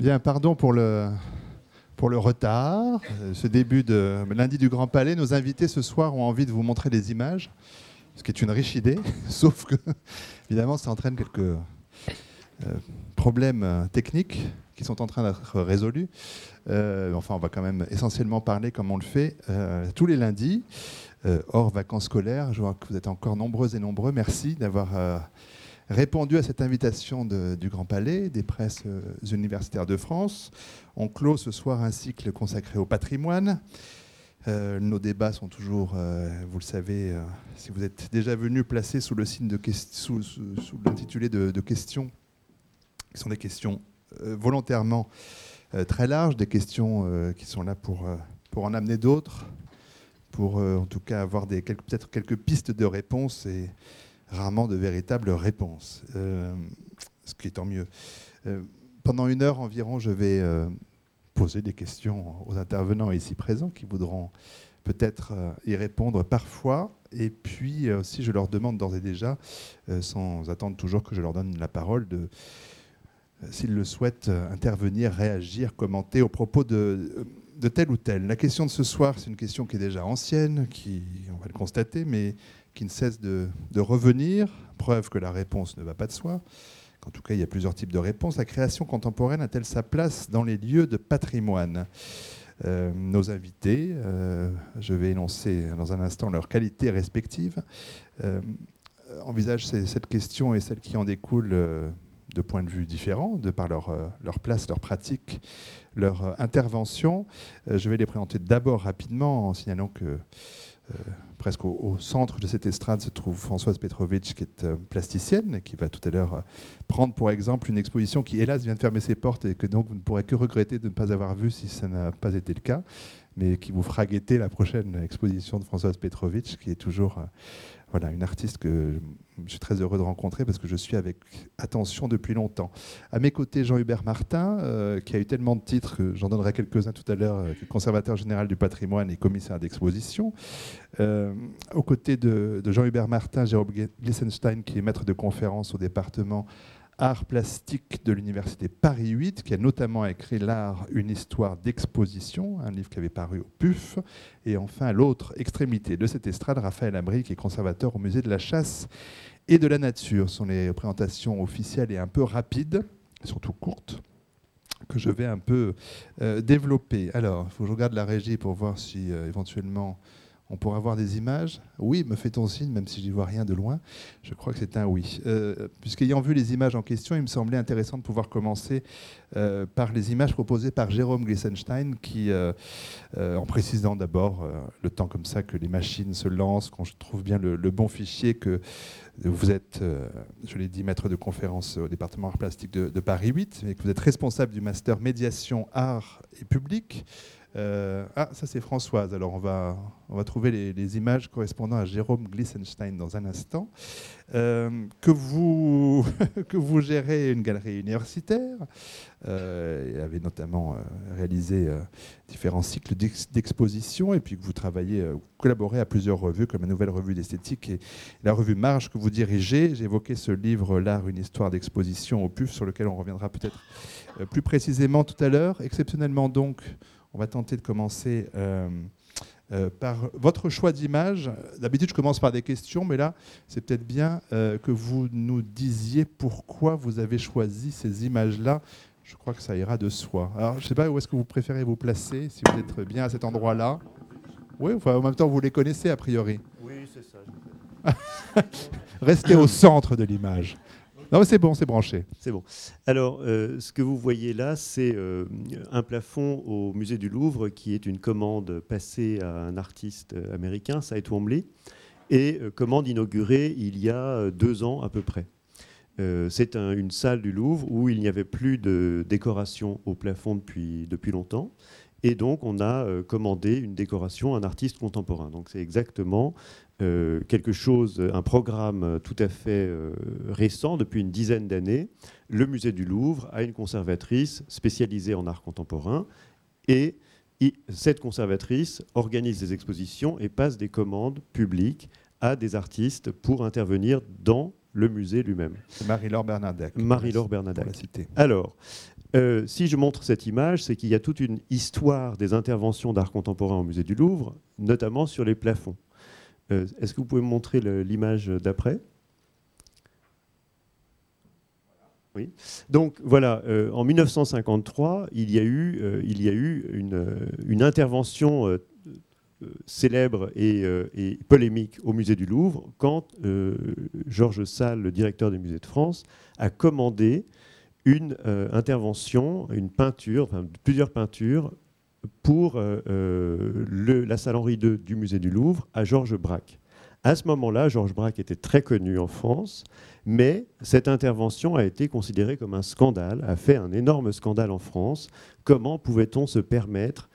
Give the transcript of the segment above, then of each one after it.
Bien, pardon pour le, pour le retard. Euh, Ce début de lundi du Grand Palais, nos invités ce soir ont envie de vous montrer des images, ce qui est une riche idée, sauf que, évidemment, ça entraîne quelques euh, problèmes euh, techniques qui sont en train d'être résolus. Enfin, on va quand même essentiellement parler comme on le fait tous les lundis, hors vacances scolaires. Je vois que vous êtes encore nombreux et nombreux. Merci d'avoir répondu à cette invitation du Grand Palais, des presses euh, universitaires de France. On clôt ce soir un cycle consacré au patrimoine. Euh, nos débats sont toujours, euh, vous le savez, si vous êtes déjà venu placés sous le signe de sous, sous- l'intitulé de, questions, qui sont des questions volontairement très larges, des questions qui sont là pour, pour en amener d'autres, pour en tout cas avoir peut-être quelques pistes de réponse et rarement de véritables réponses, Euh, ce qui est tant mieux. Euh, pendant une heure environ, je vais euh, poser des questions aux intervenants ici présents qui voudront peut-être y répondre parfois. Et puis aussi, je leur demande d'ores et déjà, sans attendre toujours que je leur donne la parole, s'ils le souhaitent, intervenir, réagir, commenter au propos de, de tel ou tel. La question de ce soir, c'est une question qui est déjà ancienne, qui, on va le constater, mais qui ne cesse de, revenir, preuve que la réponse ne va pas de soi. En tout cas, il y a plusieurs types de réponses. La création contemporaine a-t-elle sa place dans les lieux de patrimoine? Euh, Nos invités, euh, je vais énoncer dans un instant leurs qualités respectives, euh, envisagent cette question et celles qui en découlent euh, de points de vue différents, de par leur, place, leur pratique, leur intervention. Je vais les présenter d'abord rapidement en signalant que presque au, centre de cette estrade se trouve Françoise Petrovitch, qui est euh, plasticienne, et qui va tout à l'heure euh, prendre pour exemple une exposition qui, hélas, vient de fermer ses portes et que donc vous ne pourrez que regretter de ne pas avoir vu si ça n'a pas été le cas, mais qui vous fera guetter la prochaine exposition de Françoise Petrovitch, qui est toujours euh, voilà, une artiste que je suis très heureux de rencontrer parce que je suis avec attention depuis longtemps. À mes côtés, Jean-Hubert Martin, euh, qui a eu tellement de titres que j'en donnerai quelques-uns tout à l'heure, euh, conservateur général du patrimoine et commissaire d'exposition. Euh, aux côtés de, de Jean-Hubert Martin, Jérôme Glissenstein, qui est maître de conférence au département Arts plastiques de l'Université Paris 8, qui a notamment écrit L'art, une histoire d'exposition, un livre qui avait paru au PUF. Et enfin, à l'autre extrémité de cette estrade, Raphaël Abri, qui est conservateur au musée de la chasse et de la nature. Ce sont les présentations officielles et un peu rapides, surtout courtes, que je vais un peu euh, développer. Alors, il faut que je regarde la régie pour voir si euh, éventuellement on pourra avoir des images. Oui, me fait-on signe, même si je n'y vois rien de loin. Je crois que c'est un oui. Euh, Puisqu'ayant vu les images en question, il me semblait intéressant de pouvoir commencer euh, par les images proposées par Jérôme Glissenstein, qui, euh, en précisant d'abord le temps comme ça que les machines se lancent, qu'on trouve bien le, bon fichier, que vous êtes, je l'ai dit, maître de conférence au département art plastique de, de Paris 8, mais que vous êtes responsable du master médiation art et public. Euh, ah, ça c'est Françoise. Alors on va, on va trouver les, images correspondant à Jérôme Glissenstein dans un instant. Euh, que, vous, que vous gérez une galerie universitaire. Euh, et avez notamment euh, réalisé différents cycles d'ex- d'exposition et puis que vous travaillez, vous collaborez à plusieurs revues comme la Nouvelle Revue d'Esthétique et la revue Marge que vous dirigez. J'ai évoqué ce livre, L'art, une histoire d'exposition au PUF, sur lequel on reviendra peut-être plus précisément tout à l'heure. Exceptionnellement donc, on va tenter de commencer euh, euh, par votre choix d'image. D'habitude, je commence par des questions, mais là, c'est peut-être bien euh, que vous nous disiez pourquoi vous avez choisi ces images-là. Je crois que ça ira de soi. Alors, je ne sais pas où est-ce que vous préférez vous placer, si vous êtes bien à cet endroit-là. Oui, enfin, en même temps, vous les connaissez a priori. Oui, c'est ça. Restez au centre de l'image. Non, c'est bon, c'est branché. C'est bon. Alors, euh, ce que vous voyez là, c'est euh, un plafond au musée du Louvre qui est une commande passée à un artiste euh, américain, Cy Twombly, et commande inaugurée il y a deux ans à peu près. C'est un- une salle du Louvre où il n'y avait plus de décoration au plafond depuis, depuis longtemps. Et donc, on a commandé une décoration à un artiste contemporain. Donc, c'est exactement euh, quelque chose, un programme tout à fait euh, récent, depuis une dizaine d'années. Le musée du Louvre a une conservatrice spécialisée en art contemporain et cette conservatrice organise des expositions et passe des commandes publiques à des artistes pour intervenir dans le musée lui-même. C'est Marie-Laure Bernardec. Marie-Laure Bernadac. Alors, Euh, si je montre cette image, c'est qu'il y a toute une histoire des interventions d'art contemporain au musée du Louvre, notamment sur les plafonds. Euh, est-ce que vous pouvez me montrer l'image d'après? Oui. Donc voilà, euh, en 1953, il y a eu, il y a eu une, intervention célèbre et, polémique au musée du Louvre quand Georges Salle, le directeur des musées de France, a commandé une euh, intervention, une peinture, plusieurs peintures pour euh, euh, la salle Henri II du musée du Louvre à Georges Braque. À ce moment-là, Georges Braque était très connu en France, mais cette intervention a été considérée comme un scandale, a fait un énorme scandale en France. Comment pouvait-on se permettre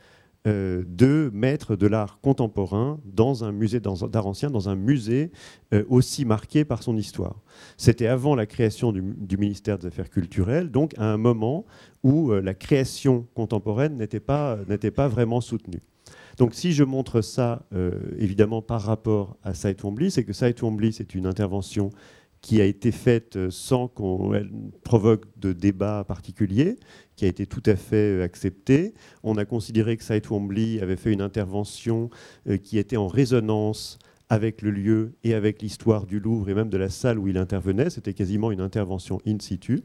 euh, de mettre de l'art contemporain dans un musée d'art ancien, dans un musée euh, aussi marqué par son histoire. C'était avant la création du, ministère des Affaires culturelles, donc à un moment où euh, la création contemporaine n'était pas, pas vraiment soutenue. Donc si je montre ça, évidemment, par rapport à Saïd Wombly, c'est que Saïd Wombly, c'est une intervention qui a été faite sans qu'on provoque de débat particulier, qui a été tout à fait euh, acceptée. On a considéré que Saïd Wombly avait fait une intervention euh, qui était en résonance avec le lieu et avec l'histoire du Louvre et même de la salle où il intervenait. C'était quasiment une intervention in situ.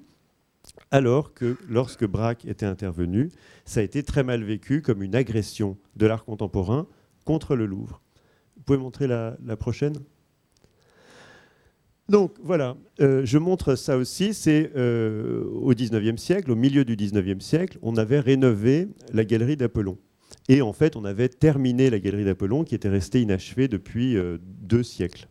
Alors que lorsque Braque était intervenu, ça a été très mal vécu comme une agression de l'art contemporain contre le Louvre. Vous pouvez montrer la, la prochaine? Donc voilà, euh, je montre ça aussi, c'est euh, au 19e siècle, au milieu du 19e siècle, on avait rénové la galerie d'Apollon. Et en fait, on avait terminé la galerie d'Apollon qui était restée inachevée depuis euh, deux siècles.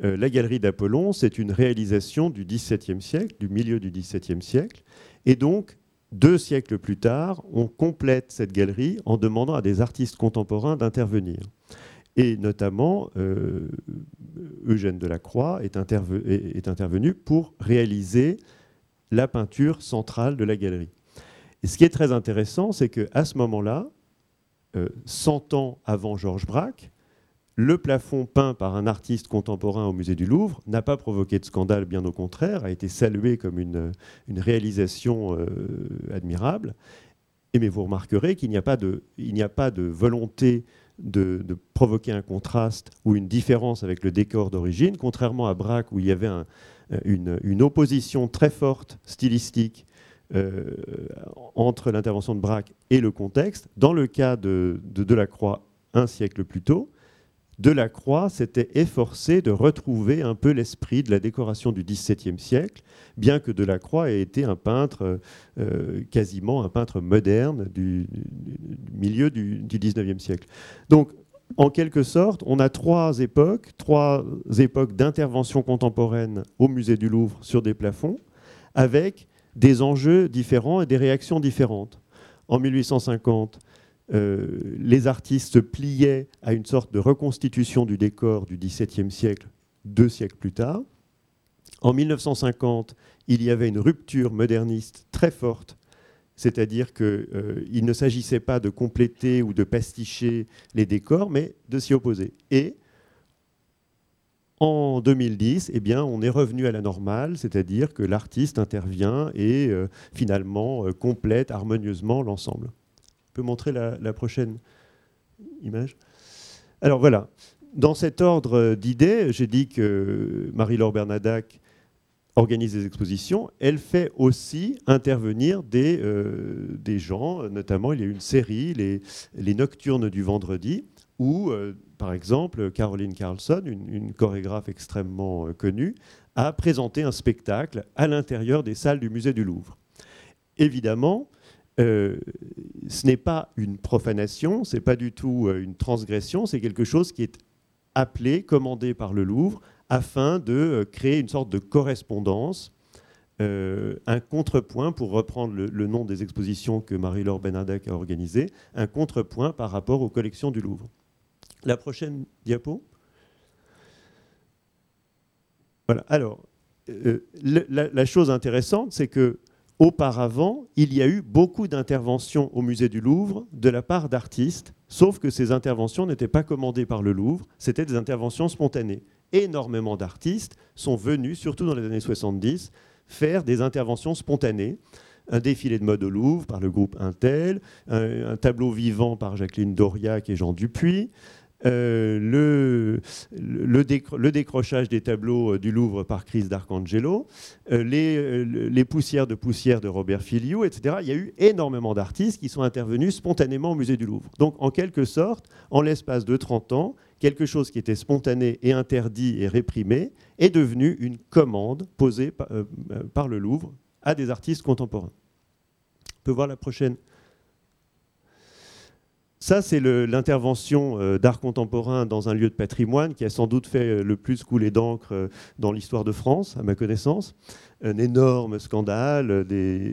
la galerie d'Apollon, c'est une réalisation du XVIIe siècle, du milieu du XVIIe siècle. Et donc, deux siècles plus tard, on complète cette galerie en demandant à des artistes contemporains d'intervenir. Et notamment, euh, Eugène Delacroix est, intervenu pour réaliser la peinture centrale de la galerie. Et ce qui est très intéressant, c'est qu'à ce moment-là, 100 euh, ans avant Georges Braque, le plafond peint par un artiste contemporain au musée du Louvre n'a pas provoqué de scandale, bien au contraire, a été salué comme une, réalisation euh, admirable. Mais vous remarquerez qu'il n'y a, a pas de volonté de, provoquer un contraste ou une différence avec le décor d'origine, contrairement à Braque où il y avait une, opposition très forte stylistique euh, entre l'intervention de Braque et le contexte. Dans le cas de, de Delacroix, un siècle plus tôt, Delacroix s'était efforcé de retrouver un peu l'esprit de la décoration du XVIIe siècle, bien que Delacroix ait été un peintre, euh, quasiment un peintre moderne du, milieu du, XIXe siècle. Donc, en quelque sorte, on a trois époques, trois époques d'intervention contemporaine au musée du Louvre sur des plafonds, avec des enjeux différents et des réactions différentes. En 1850, euh, les artistes se pliaient à une sorte de reconstitution du décor du XVIIe siècle, deux siècles plus tard. En 1950, il y avait une rupture moderniste très forte, c'est-à-dire qu'il euh, ne s'agissait pas de compléter ou de pasticher les décors, mais de s'y opposer. Et en 2010, eh bien, on est revenu à la normale, c'est-à-dire que l'artiste intervient et euh, finalement complète harmonieusement l'ensemble peut montrer la, prochaine image Alors voilà, dans cet ordre d'idées, j'ai dit que Marie-Laure Bernadac organise des expositions, elle fait aussi intervenir des, euh, des gens, notamment il y a une série, les, les Nocturnes du vendredi, où, euh, par exemple, Caroline Carlson, une, une chorégraphe extrêmement euh, connue, a présenté un spectacle à l'intérieur des salles du musée du Louvre. Évidemment, euh, ce n'est pas une profanation, ce n'est pas du tout euh, une transgression, c'est quelque chose qui est appelé, commandé par le Louvre, afin de euh, créer une sorte de correspondance, un contrepoint, pour reprendre le, nom des expositions que Marie-Laure Benadek a organisées, un contrepoint par rapport aux collections du Louvre. La prochaine diapo? Voilà. Alors, la, chose intéressante, c'est que Auparavant, il y a eu beaucoup d'interventions au musée du Louvre de la part d'artistes, sauf que ces interventions n'étaient pas commandées par le Louvre, c'était des interventions spontanées. Énormément d'artistes sont venus, surtout dans les années 70, faire des interventions spontanées. un défilé de mode au Louvre par le groupe Intel, un, tableau vivant par Jacqueline Doriac et Jean Dupuis, euh, le, décrochage des tableaux euh, du Louvre par Chris d'Arcangelo, euh, les, poussières de poussière de Robert Filiou, etc. Il y a eu énormément d'artistes qui sont intervenus spontanément au musée du Louvre. Donc, en quelque sorte, en l'espace de 30 ans, quelque chose qui était spontané et interdit et réprimé est devenu une commande posée par le Louvre à des artistes contemporains. On peut voir la prochaine ça, c'est l'intervention euh, d'art contemporain dans un lieu de patrimoine qui a sans doute fait euh, le plus couler d'encre euh, dans l'histoire de France, à ma connaissance. Un énorme scandale.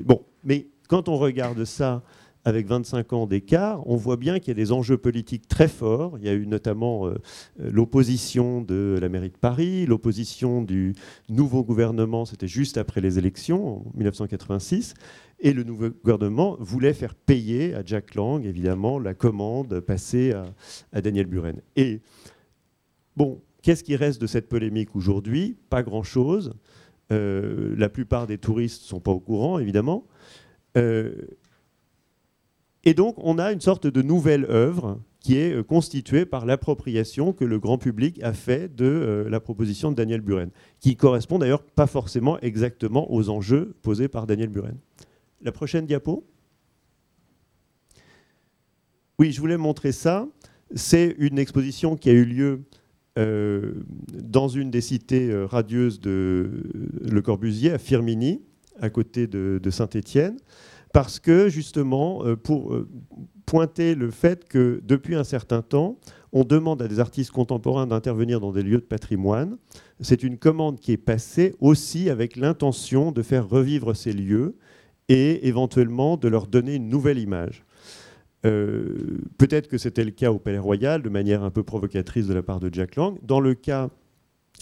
Bon, mais quand on regarde ça avec 25 ans d'écart, on voit bien qu'il y a des enjeux politiques très forts. Il y a eu notamment l'opposition de la mairie de Paris, l'opposition du nouveau gouvernement, c'était juste après les élections, en 1986. Et le nouveau gouvernement voulait faire payer à Jack Lang, évidemment, la commande passée à, Daniel Buren. Et bon, qu'est-ce qui reste de cette polémique aujourd'hui? Pas grand-chose. Euh, la plupart des touristes ne sont pas au courant, évidemment. Euh, et donc, on a une sorte de nouvelle œuvre qui est euh, constituée par l'appropriation que le grand public a fait de la proposition de Daniel Buren, qui correspond d'ailleurs pas forcément exactement aux enjeux posés par Daniel Buren. La prochaine diapo? Oui, je voulais montrer ça. C'est une exposition qui a eu lieu euh, dans une des cités euh, radieuses de Le Corbusier, à Firminy, à côté de, Saint-Étienne, parce que justement, euh, pour pointer le fait que depuis un certain temps, on demande à des artistes contemporains d'intervenir dans des lieux de patrimoine. C'est une commande qui est passée aussi avec l'intention de faire revivre ces lieux et éventuellement de leur donner une nouvelle image. Euh, peut-être que c'était le cas au Palais Royal, de manière un peu provocatrice de la part de Jack Lang. Dans le cas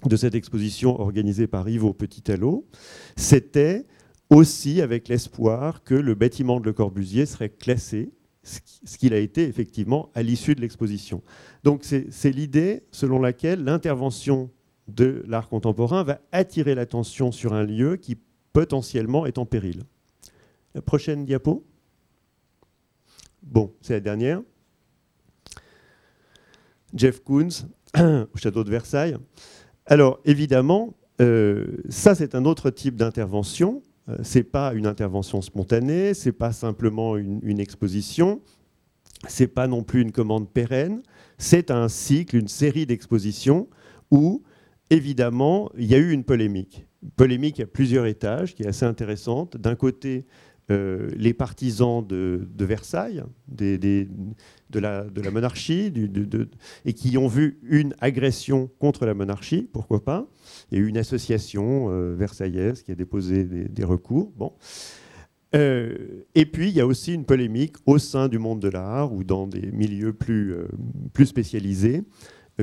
de cette exposition organisée par Yves Petit-Allo, c'était aussi avec l'espoir que le bâtiment de Le Corbusier serait classé, ce qu'il a été effectivement à l'issue de l'exposition. Donc c'est l'idée selon laquelle l'intervention de l'art contemporain va attirer l'attention sur un lieu qui potentiellement est en péril. La prochaine diapo? Bon, c'est la dernière. Jeff Koons au château de Versailles. Alors, évidemment, euh, ça, c'est un autre type d'intervention. Euh, Ce n'est pas une intervention spontanée, ce n'est pas simplement une, une exposition, ce n'est pas non plus une commande pérenne, c'est un cycle, une série d'expositions où, évidemment, il y a eu une polémique. Polémique à plusieurs étages qui est assez intéressante. D'un côté, euh, les partisans de, Versailles, de, la, monarchie, et qui ont vu une agression contre la monarchie, pourquoi pas. Il y a eu une association euh, versaillaise qui a déposé des, recours. Bon. Euh, et puis, il y a aussi une polémique au sein du monde de l'art ou dans des milieux plus, plus spécialisés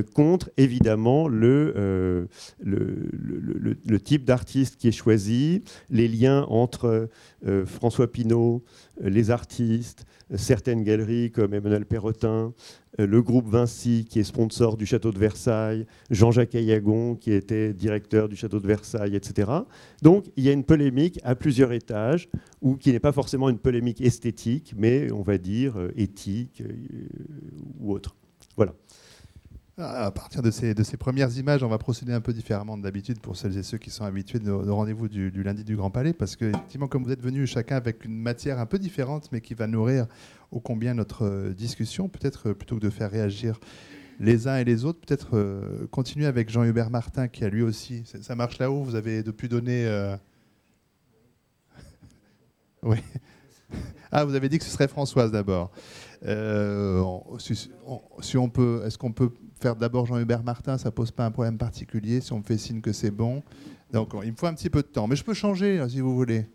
contre évidemment euh, le, le, type d'artiste qui est choisi, les liens entre euh, François Pinault, les artistes, certaines galeries comme Emmanuel Perrotin, le groupe Vinci qui est sponsor du château de Versailles, Jean-Jacques Ayagon qui était directeur du château de Versailles, etc. Donc il y a une polémique à plusieurs étages, ou qui n'est pas forcément une polémique esthétique, mais on va dire euh, éthique ou autre. Voilà. À partir de ces, de ces, premières images, on va procéder un peu différemment de d'habitude pour celles et ceux qui sont habitués de nos, rendez-vous du, lundi du Grand Palais, parce que effectivement, comme vous êtes venus chacun avec une matière un peu différente, mais qui va nourrir ô combien notre euh, discussion, peut-être euh, plutôt que de faire réagir les uns et les autres, peut-être euh, continuer avec Jean-Hubert Martin, qui a lui aussi, ça marche là-haut, vous avez depuis donné... oui. Ah, vous avez dit que ce serait Françoise d'abord. si on peut, est-ce qu'on peut faire d'abord Jean-Hubert Martin, ça pose pas un problème particulier si on me fait signe que c'est bon. Donc il me faut un petit peu de temps, mais je peux changer si vous voulez.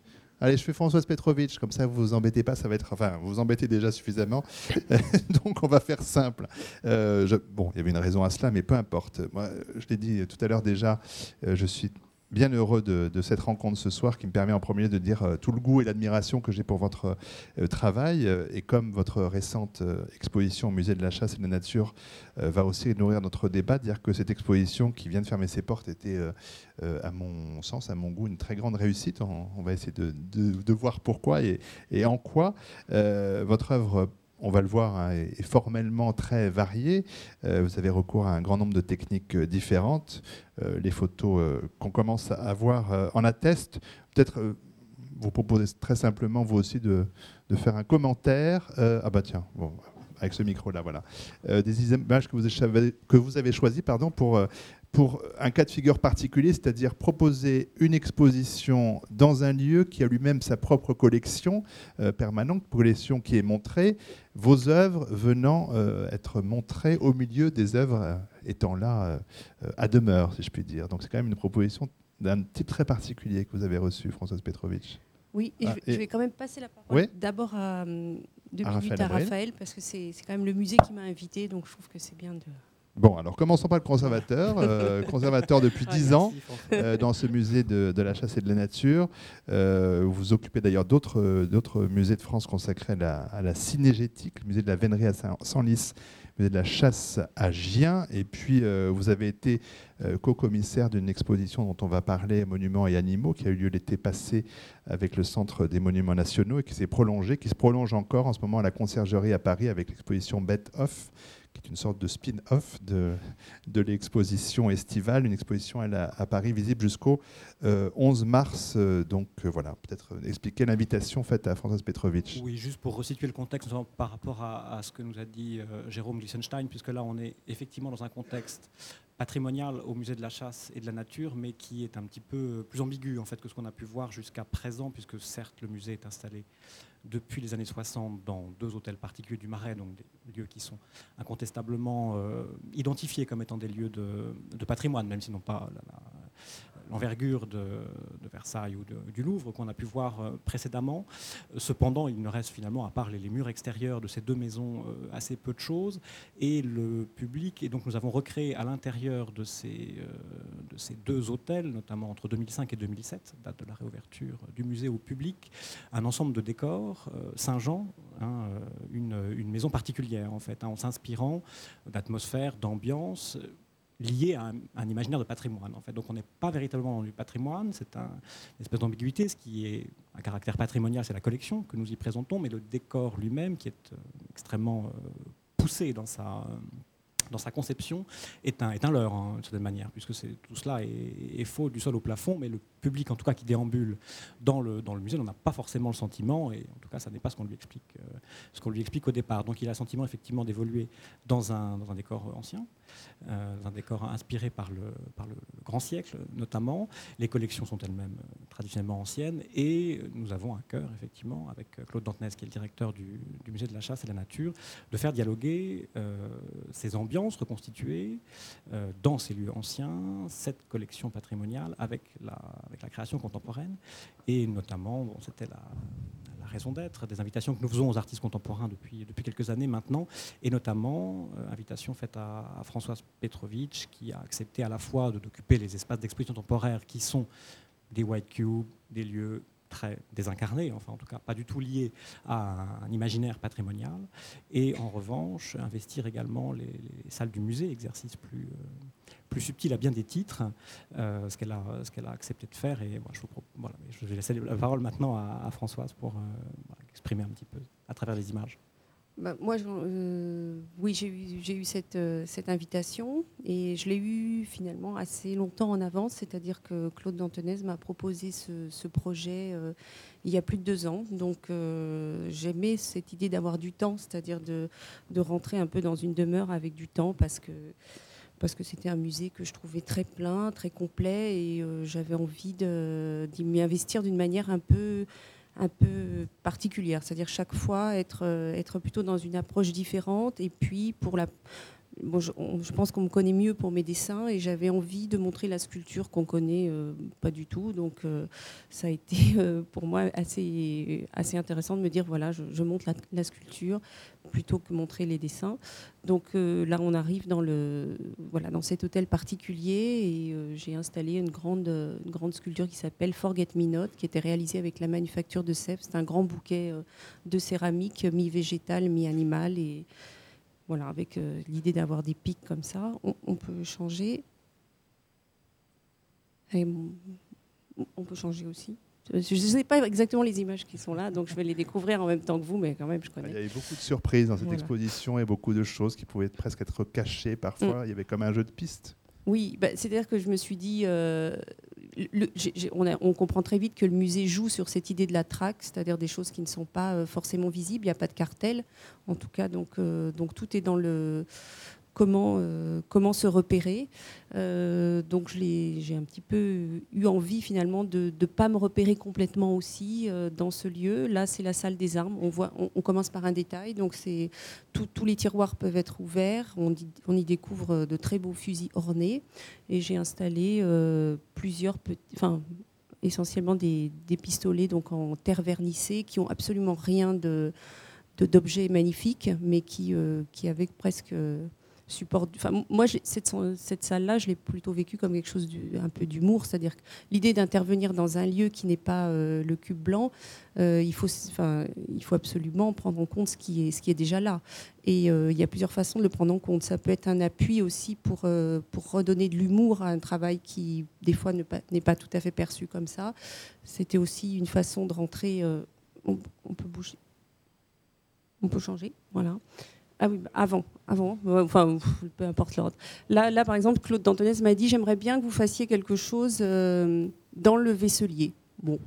Allez, je fais Françoise Petrovitch, comme ça vous vous embêtez pas, ça va être, enfin, vous vous embêtez déjà suffisamment. Donc on va faire simple. Euh, bon, il y avait une raison à cela, mais peu importe. Moi, je l'ai dit tout à l'heure déjà, euh, je suis bien heureux de, cette rencontre ce soir qui me permet en premier de dire euh, tout le goût et l'admiration que j'ai pour votre euh, travail. Et comme votre récente euh, exposition au Musée de la Chasse et de la Nature va aussi nourrir notre débat, dire que cette exposition qui vient de fermer ses portes était, à mon sens, à mon goût, une très grande réussite. On, va essayer de, voir pourquoi et en quoi votre œuvre on va le voir, hein, est formellement très varié. Euh, vous avez recours à un grand nombre de techniques euh, différentes. Euh, les photos qu'on commence à voir en attestent. Peut-être vous proposez très simplement, vous aussi, de, faire un commentaire. ah bah tiens, bon, avec ce micro-là, voilà. des images que vous avez, que vous avez choisies pardon, pour pour un cas de figure particulier, c'est-à-dire proposer une exposition dans un lieu qui a lui-même sa propre collection euh, permanente, collection qui est montrée, vos œuvres venant euh, être montrées au milieu des œuvres euh, étant là à demeure, si je puis dire. Donc c'est quand même une proposition d'un type très particulier que vous avez reçu, Françoise Petrovitch. Oui, et, ah, je, vais quand même passer la parole d'abord à, deux minutes à Raphaël, parce que c'est quand même le musée qui m'a invité, donc je trouve que c'est bien de... Bon, alors commençons par le conservateur, euh, conservateur depuis dix ans euh, dans ce musée de, la chasse et de la nature. Euh, vous vous occupez d'ailleurs d'autres musées de France consacrés à la, à la, cinégétique, le musée de la vénerie à Senlis, le musée de la chasse à Gien, et puis vous avez été co-commissaire d'une exposition dont on va parler, Monuments et Animaux, qui a eu lieu l'été passé avec le Centre des Monuments Nationaux et qui s'est prolongé, qui se prolonge encore en ce moment à la Conciergerie à Paris avec l'exposition Bet Off une sorte de spin-off de, de l'exposition estivale, une exposition elle, à, Paris visible jusqu'au 11 euh, mars. Euh, donc euh, voilà, peut-être expliquer l'invitation faite à Françoise Petrovitch. Oui, juste pour resituer le contexte par rapport à, ce que nous a dit Jérôme Glissenstein, puisque là on est effectivement dans un contexte patrimonial au musée de la chasse et de la nature, mais qui est un petit peu plus ambigu en fait que ce qu'on a pu voir jusqu'à présent, puisque certes le musée est installé depuis les années 60 dans deux hôtels particuliers du Marais, donc des lieux qui sont incontestablement euh, identifiés comme étant des lieux de, patrimoine, même s'ils n'ont pas l'envergure de, Versailles ou du Louvre qu'on a pu voir euh, précédemment. Cependant, il ne reste finalement, à part les, murs extérieurs de ces deux maisons, euh, assez peu de choses. Et le public, et donc nous avons recréé à l'intérieur de ces, ces deux hôtels, notamment entre 2005 et 2007, date de la réouverture du musée au public, un ensemble de décors euh, Saint-Jean, hein, euh, une, maison particulière en fait, hein, en s'inspirant d'atmosphère, d'ambiance euh, liée à un, imaginaire de patrimoine. En fait. Donc on n'est pas véritablement dans du patrimoine, c'est un, une espèce d'ambiguïté. Ce qui est un caractère patrimonial, c'est la collection que nous y présentons, mais le décor lui-même, qui est extrêmement poussé dans sa dans sa conception est un, est un leurre, hein, certaine manière, puisque tout cela est, faux du sol au plafond, mais le public, en tout cas, qui déambule dans le, dans le musée, n'en a pas forcément le sentiment, et en tout cas, ça n'est pas ce qu'on lui, explique, euh, ce qu'on lui explique au départ. Donc il a le sentiment, effectivement, d'évoluer dans un, dans un décor ancien, euh, un décor inspiré par le, par le grand siècle, notamment. Les collections sont elles-mêmes euh, traditionnellement anciennes, et nous avons un cœur, effectivement, avec Claude Dantenez, qui est le directeur du, du, musée de la chasse et de la nature, de faire dialoguer ces ambiances reconstituer euh, dans ces lieux anciens cette collection patrimoniale avec la, avec la création contemporaine. Et notamment, c'était la, raison d'être des invitations que nous faisons aux artistes contemporains depuis, depuis quelques années maintenant, et notamment euh, invitation faite à, Françoise Petrovitch, qui a accepté à la fois d'occuper les espaces d'exposition temporaire qui sont des white cubes, des lieux très désincarné, enfin en tout cas pas du tout lié à un imaginaire patrimonial, et en revanche investir également les, salles du musée, exercice plus, euh, plus subtil à bien des titres, euh, ce qu'elle a, accepté de faire. Et je, voilà, je vais laisser la parole maintenant à, Françoise pour euh, exprimer un petit peu à travers les images. Bah, moi, euh, oui, j'ai eu, euh, cette, invitation et je l'ai eu finalement assez longtemps en avance, c'est-à-dire que Claude Dantenez m'a proposé ce, projet il y a plus de deux ans. Donc j'aimais cette idée d'avoir du temps, c'est-à-dire de, rentrer un peu dans une demeure avec du temps parce que parce que c'était un musée que je trouvais très plein, très complet et j'avais envie d'y m'y investir d'une manière un peu un peu particulière, c'est-à-dire chaque fois être, euh, être plutôt dans une approche différente et puis pour la je, pense qu'on me connaît mieux pour mes dessins et j'avais envie de montrer la sculpture qu'on connaît euh, pas du tout. Donc euh, ça a été euh, pour moi assez, assez intéressant de me dire voilà, je, montre la, sculpture plutôt que montrer les dessins. Donc là, on arrive dans, le, voilà, dans cet hôtel particulier et j'ai installé une grande, grande sculpture qui s'appelle Forget Me Not, qui était réalisée avec la manufacture de Sèvres. C'est un grand bouquet de céramique mi-végétal, mi-animal et voilà, avec euh, l'idée d'avoir des pics comme ça, on, peut changer. on peut changer aussi. Je ne sais pas exactement les images qui sont là, donc je vais les découvrir en même temps que vous, mais quand même, je connais. Il y avait beaucoup de surprises dans cette exposition et beaucoup de choses qui pouvaient presque être cachées parfois. Mm. Il y avait comme un jeu de pistes. Oui, bah, c'est-à-dire que je me suis dit, euh, on, comprend très vite que le musée joue sur cette idée de la traque, c'est-à-dire des choses qui ne sont pas euh, forcément visibles. Il n'y a pas de cartel, en tout cas, donc, euh, donc tout est dans le comment, euh, comment se repérer. Euh, donc j'ai un petit peu eu envie finalement de ne pas me repérer complètement aussi euh, dans ce lieu. Là, c'est la salle des armes. On, voit, on, commence par un détail. Donc tous les tiroirs peuvent être ouverts. On, y découvre de très beaux fusils ornés. Et j'ai installé plusieurs petits... Enfin, essentiellement des, pistolets donc en terre vernissée qui ont absolument rien de d'objets magnifiques, mais qui, qui avaient presque moi, cette, salle-là, je l'ai plutôt vécue comme quelque chose peu d'humour, c'est-à-dire l'idée d'intervenir dans un lieu qui n'est pas euh, le cube blanc, euh, il, faut, absolument prendre en compte ce qui est, déjà là. Et euh, il y a plusieurs façons de le prendre en compte. Ça peut être un appui aussi pour, redonner de l'humour à un travail qui, des fois, n'est pas, tout à fait perçu comme ça. C'était aussi une façon de rentrer. On peut bouger. On peut changer, voilà. Ah oui, bah, avant, avant, enfin, peu importe l'ordre. Là, là, par exemple, Claude Dantonès m'a dit J'aimerais bien que vous fassiez quelque chose euh, dans le vaisselier. Bon.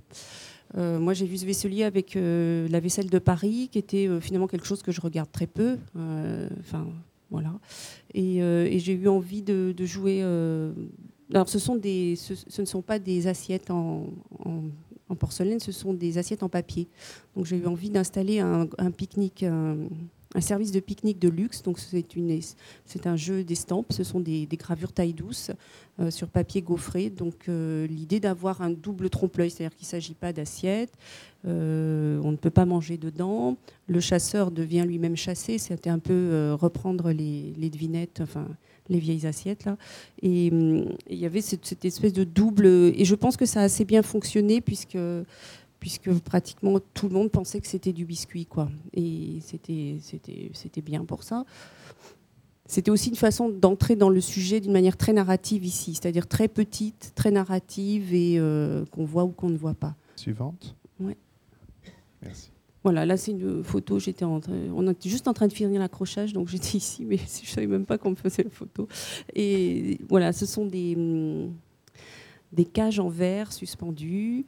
Euh, moi, j'ai vu ce vaisselier avec euh, la vaisselle de Paris, qui était finalement quelque chose que je regarde très peu. Enfin, voilà. Et, j'ai eu envie de, jouer. alors, ce, ne sont pas des assiettes en, porcelaine, ce sont des assiettes en papier. Donc, j'ai eu envie d'installer un, pique-nique service de pique-nique de luxe. Donc c'est un jeu d'estampes. Ce sont des, gravures taille douce euh, sur papier gaufré. Donc euh, l'idée d'avoir un double trompe-l'œil, c'est-à-dire qu'il ne s'agit pas d'assiette. Euh, on ne peut pas manger dedans. Le chasseur devient lui-même chassé. C'était un peu reprendre les, devinettes, enfin les vieilles assiettes là. Et hum, il y avait cette, espèce de double. Et je pense que ça a assez bien fonctionné puisque puisque pratiquement tout le monde pensait que c'était du biscuit. Quoi. Et c'était bien pour ça. C'était aussi une façon d'entrer dans le sujet d'une manière très narrative ici, c'est-à-dire très petite, très narrative et euh, qu'on voit ou qu'on ne voit pas. Suivante. Ouais. Merci. Voilà, là c'est une photo. J'étais en on était juste en train de finir l'accrochage, donc j'étais ici, mais je savais même pas qu'on me faisait la photo. Et voilà, ce sont des hum, des cages en verre suspendues.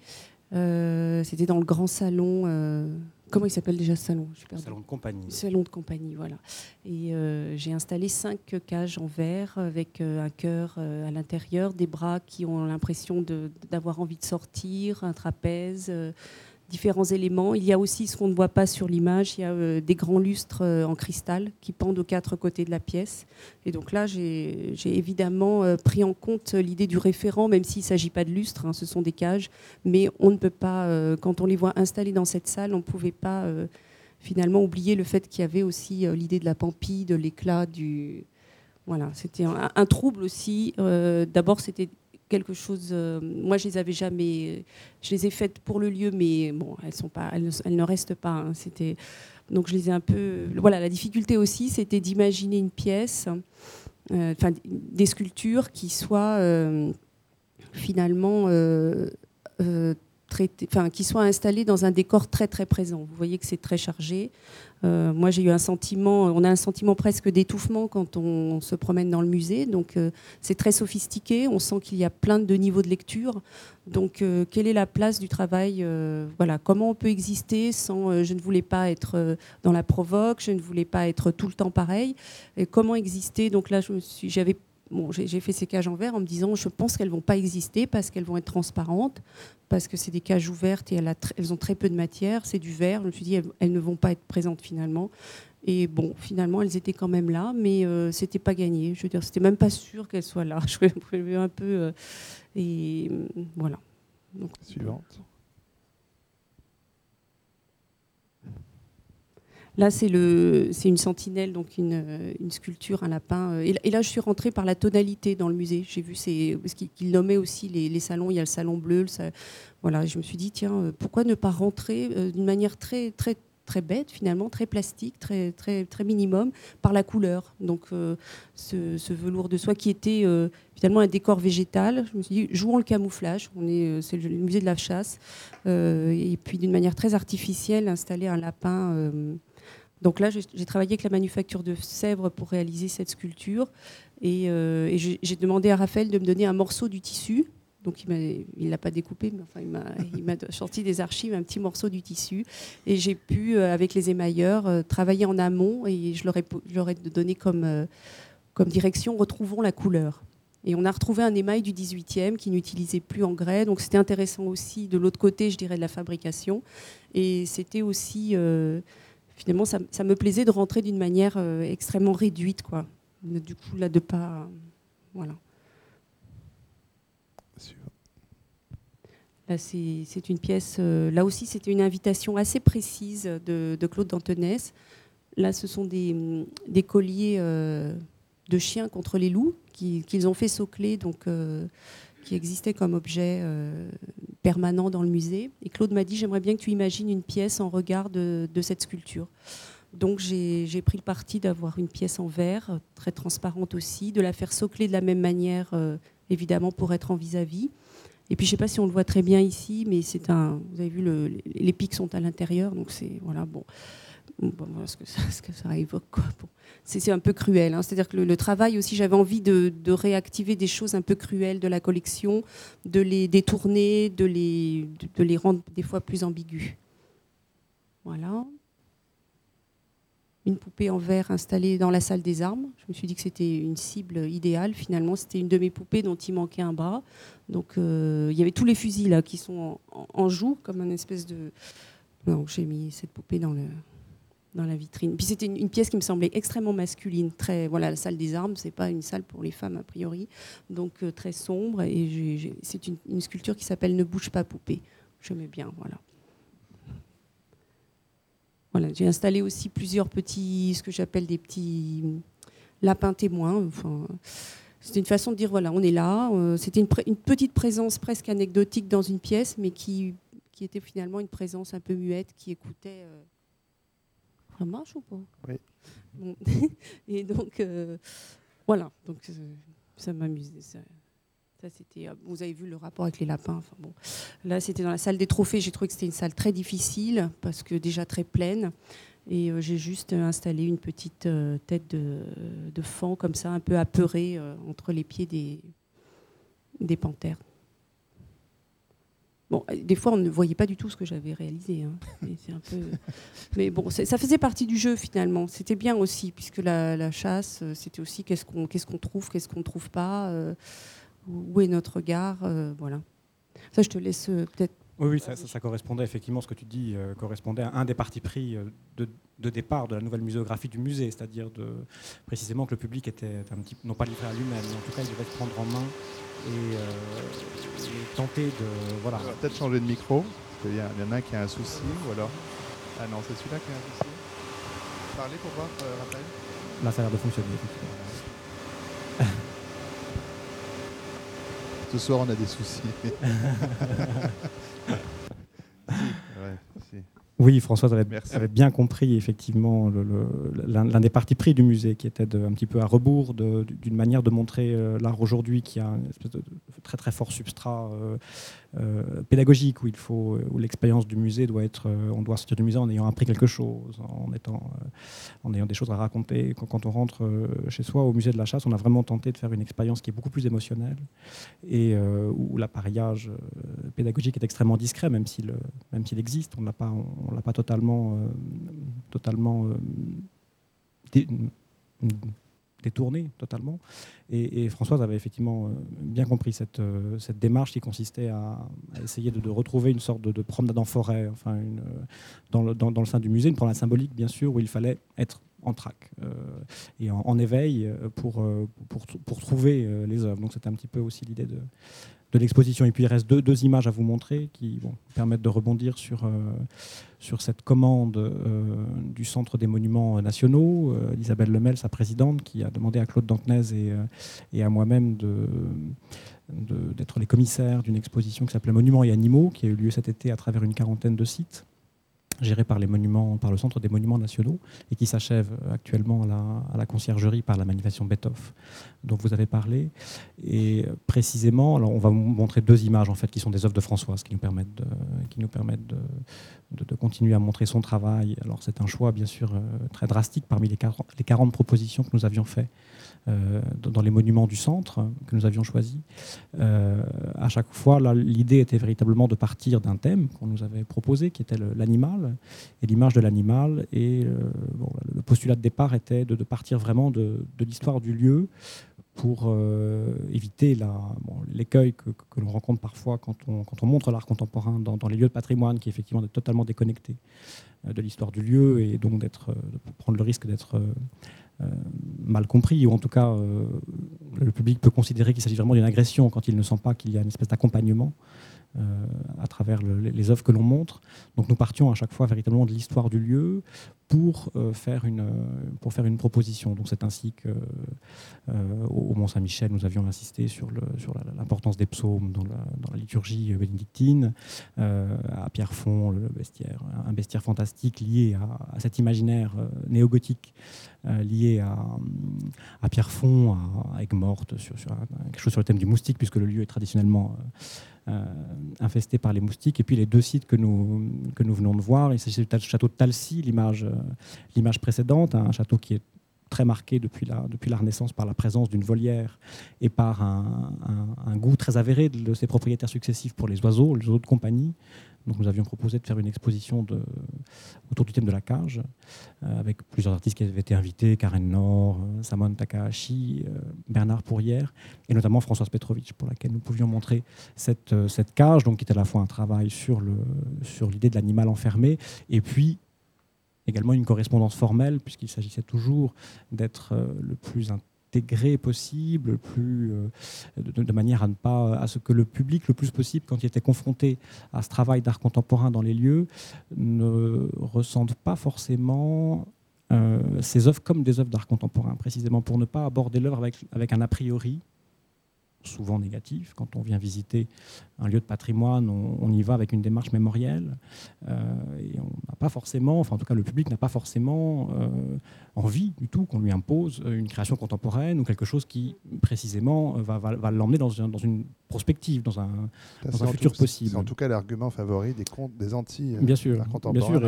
Euh, c'était dans le grand salon. Euh, comment il s'appelle déjà ce salon? Salon de compagnie. Salon de compagnie, voilà. Et euh, j'ai installé cinq cages en verre avec un cœur à l'intérieur, des bras qui ont l'impression d'avoir envie de sortir, un trapèze différents éléments. Il y a aussi ce qu'on ne voit pas sur l'image, il y a euh, des grands lustres euh, en cristal qui pendent aux quatre côtés de la pièce. Et donc là, j'ai évidemment euh, pris en compte l'idée du référent, même s'il ne s'agit pas de lustres, hein, ce sont des cages, mais on ne peut pas, quand on les voit installés dans cette salle, on ne pouvait pas finalement oublier le fait qu'il y avait aussi l'idée de la pampille, de l'éclat, du... Voilà, c'était un, un, trouble aussi. D'abord, c'était quelque chose. Euh, moi, je les avais jamais. Je les ai faites pour le lieu, mais bon, elles sont pas. Elles, ne restent pas. Hein. C'était donc je les ai un peu. Voilà, la difficulté aussi, c'était d'imaginer une pièce, euh, enfin des sculptures qui soient euh, qui soient installées dans un décor très très présent. Vous voyez que c'est très chargé. Euh, moi, j'ai eu un sentiment, on a un sentiment presque d'étouffement quand on, se promène dans le musée. Donc, euh, c'est très sophistiqué. On sent qu'il y a plein de niveaux de lecture. Donc, euh, quelle est la place du travail Voilà, comment on peut exister sans Je ne voulais pas être dans la provoque. Je ne voulais pas être tout le temps pareil. Et comment exister? Donc là, j'avais Bon, j'ai fait ces cages en verre en me disant je pense qu'elles vont pas exister parce qu'elles vont être transparentes, parce que c'est des cages ouvertes et elles, ont très peu de matière, c'est du verre. Je me suis dit elles, ne vont pas être présentes finalement. Et bon, finalement, elles étaient quand même là, mais euh, c'était pas gagné. Je veux dire, c'était même pas sûr qu'elles soient là. Je voulais un peu. Euh, et voilà. Donc, Suivante. Là, c'est une sentinelle, donc une, une, sculpture, un lapin. Et, là, je suis rentrée par la tonalité dans le musée. J'ai vu, parce qu'il nommait aussi les, salons. Il y a le salon bleu. Le, voilà, je me suis dit, tiens, euh, pourquoi ne pas rentrer euh, d'une manière très, très, très bête, finalement, très plastique, très, très, très minimum, par la couleur. Donc, euh, ce, velours de soie qui était finalement un décor végétal. Je me suis dit, jouons le camouflage. On est, c'est le musée de la chasse. et puis, d'une manière très artificielle, installer un lapin donc là, j'ai travaillé avec la manufacture de Sèvres pour réaliser cette sculpture. Et, euh, j'ai demandé à Raphaël de me donner un morceau du tissu. Donc il ne l'a pas découpé, mais enfin, il m'a sorti des archives un petit morceau du tissu. Et j'ai pu, euh, avec les émailleurs, euh, travailler en amont. Et je leur ai, donné comme, comme direction, retrouvons la couleur. Et on a retrouvé un émail du 18e qui n'utilisait plus en grès. Donc c'était intéressant aussi de l'autre côté, je dirais, de la fabrication. Et c'était aussi finalement, ça, me plaisait de rentrer d'une manière euh, extrêmement réduite, quoi. Du coup, là, de pas, voilà. Là, c'est une pièce. Euh, là aussi, c'était une invitation assez précise de, Claude Dantonès. Là, ce sont des, des colliers euh, de chiens contre les loups qu'ils ont fait saucler, donc qui existait comme objet permanent dans le musée. Et Claude m'a dit J'aimerais bien que tu imagines une pièce en regard de, cette sculpture. Donc j'ai pris le parti d'avoir une pièce en verre, très transparente aussi, de la faire socler de la même manière, euh, évidemment, pour être en vis-à-vis. Et puis je ne sais pas si on le voit très bien ici, mais c'est un. Vous avez vu, le, les pics sont à l'intérieur, donc c'est voilà bon ce, que ça, évoque. C'est un peu cruel. Hein. C'est-à-dire que le, travail aussi, j'avais envie de, réactiver des choses un peu cruelles de la collection, de les détourner, de les, rendre des fois plus ambigus. Voilà. Une poupée en verre installée dans la salle des armes. Je me suis dit que c'était une cible idéale. Finalement, c'était une de mes poupées dont il manquait un bras. Donc, euh, il y avait tous les fusils là qui sont en, en joue, comme un espèce de. Donc, j'ai mis cette poupée dans le, dans la vitrine. Puis c'était une, pièce qui me semblait extrêmement masculine, très voilà la salle des armes, c'est pas une salle pour les femmes a priori, donc euh, très sombre. Et c'est une, sculpture qui s'appelle Ne bouge pas poupée. J'aimais bien, voilà. Voilà, j'ai installé aussi plusieurs petits, ce que j'appelle des petits lapins témoins. Enfin, c'était une façon de dire voilà, on est là. Euh, c'était une, petite présence presque anecdotique dans une pièce, mais qui, qui était finalement une présence un peu muette qui écoutait. Euh, ça marche ou pas? Oui. Et donc, euh, voilà. Donc, euh, ça m'amusait. Ça, c'était, euh, vous avez vu le rapport avec les lapins. Enfin, bon. Là, c'était dans la salle des trophées. J'ai trouvé que c'était une salle très difficile parce que déjà très pleine. Et j'ai juste installé une petite tête de, de, fan comme ça, un peu apeurée entre les pieds des, des panthères. Bon, des fois, on ne voyait pas du tout ce que j'avais réalisé. Hein. Mais, un peu... Mais bon, ça faisait partie du jeu finalement. C'était bien aussi, puisque la, chasse, euh, c'était aussi qu'est-ce qu'on qu'est-ce qu'on trouve, qu'est-ce qu'on ne trouve pas, euh, où est notre regard. Euh, voilà. Ça, je te laisse peut-être oui, oui ça, correspondait effectivement, ce que tu dis, euh, correspondait à un des partis pris euh, de, départ de la nouvelle muséographie du musée, c'est-à-dire de, précisément que le public était un petit, non pas livré à lui-même, mais en tout cas il devait se prendre en main et, euh, tenter de... Voilà. On va peut-être changer de micro, il y, en a un qui a un souci, ou alors... Ah non, c'est celui-là qui a un souci. Parlez pour voir, Raphaël Là, ça a l'air de fonctionner. Ce soir, on a des soucis. Oui, Françoise avait, avait, bien compris effectivement l'un des partis pris du musée qui était de, un petit peu à rebours d'une manière de montrer euh, l'art aujourd'hui qui a un espèce de, très très fort substrat euh, pédagogique où il faut où l'expérience du musée doit être on doit sortir du musée en ayant appris quelque chose en étant en ayant des choses à raconter. Quand, on rentre chez soi au musée de la chasse on a vraiment tenté de faire une expérience qui est beaucoup plus émotionnelle et où l'appareillage pédagogique est extrêmement discret même s'il même s'il existe. On n'a pas on l'a pas totalement totalement détourné totalement. Et, Françoise avait effectivement euh, bien compris cette, euh, cette démarche qui consistait à, essayer de, retrouver une sorte de, promenade en forêt, enfin une, dans, le, dans, le sein du musée, une promenade symbolique bien sûr, où il fallait être en trac et en, éveil pour, pour, pour, trouver les œuvres. Donc c'est un petit peu aussi l'idée de, de l'exposition. Et puis il reste deux, images à vous montrer qui permettre de rebondir sur, sur cette commande du Centre des Monuments Nationaux. Isabelle Lemel, sa présidente, qui a demandé à Claude Dantenez et, à moi-même d'être les commissaires d'une exposition qui s'appelait Monuments et Animaux, qui a eu lieu cet été à travers une quarantaine de sites gérés par, les monuments, par le Centre des Monuments Nationaux et qui s'achève actuellement à la, conciergerie par la manifestation Beethoven dont vous avez parlé. Et précisément, alors on va vous montrer deux images en fait qui sont des œuvres de Françoise qui nous permettent de, qui nous permettent de, de, continuer à montrer son travail. Alors c'est un choix bien sûr euh, très drastique parmi les 40, les 40 propositions que nous avions faites dans les monuments du centre que nous avions choisis. Euh, à chaque fois, l'idée était véritablement de partir d'un thème qu'on nous avait proposé, qui était l'animal et l'image de l'animal. Et euh, le postulat de départ était de, partir vraiment de, l'histoire du lieu pour éviter l'écueil que, l'on rencontre parfois quand on, montre l'art contemporain dans, les lieux de patrimoine, qui est effectivement totalement déconnecté de l'histoire du lieu et donc de prendre le risque d'être euh, mal compris, ou en tout cas, euh, le public peut considérer qu'il s'agit vraiment d'une agression quand il ne sent pas qu'il y a une espèce d'accompagnement euh, à travers les œuvres que l'on montre. Donc nous partions à chaque fois véritablement de l'histoire du lieu pour, euh, faire, une, pour faire une proposition. Donc c'est ainsi euh, au Mont-Saint-Michel, nous avions insisté sur, l'importance des psaumes dans la, liturgie bénédictine. à Pierrefonds, le bestiaire, un bestiaire fantastique lié à, cet imaginaire néo-gothique lié à, à Pierrefonds, à, sur quelque chose sur le thème du moustique, puisque le lieu est traditionnellement euh, infesté par les moustiques. Et puis les deux sites que nous, que nous venons de voir, il s'agit du château de Talcy, l'image, euh, l'image précédente, un château qui est très marqué depuis la, depuis la Renaissance par la présence d'une volière et par un, un, goût très avéré de ses propriétaires successifs pour les oiseaux, les oiseaux de compagnie. Donc nous avions proposé de faire une exposition autour du thème de la cage, euh, avec plusieurs artistes qui avaient été invités, Karen Nord, euh, Samon Takahashi, euh, Bernard Pourrière, et notamment Françoise Petrovitch, pour laquelle nous pouvions montrer cette, cette cage, donc qui est à la fois un travail sur l'idée sur de l'animal enfermé, et puis également une correspondance formelle, puisqu'il s'agissait toujours d'être le plus intégré possible, plus, euh, de, manière à ne pas à ce que le public le plus possible, quand il était confronté à ce travail d'art contemporain dans les lieux, ne ressente pas forcément euh, ces œuvres comme des œuvres d'art contemporain, précisément pour ne pas aborder l'œuvre avec, avec un a priori souvent négatif. Quand on vient visiter un lieu de patrimoine, on, y va avec une démarche mémorielle. Euh, et on n'a pas forcément, enfin en tout cas le public n'a pas forcément euh, envie du tout qu'on lui impose une création contemporaine ou quelque chose qui précisément va, va, l'emmener dans, dans, une prospective, dans un, dans un futur possible. C'est en tout cas l'argument favori des, comptes, des anti bien sûr, bien sûr,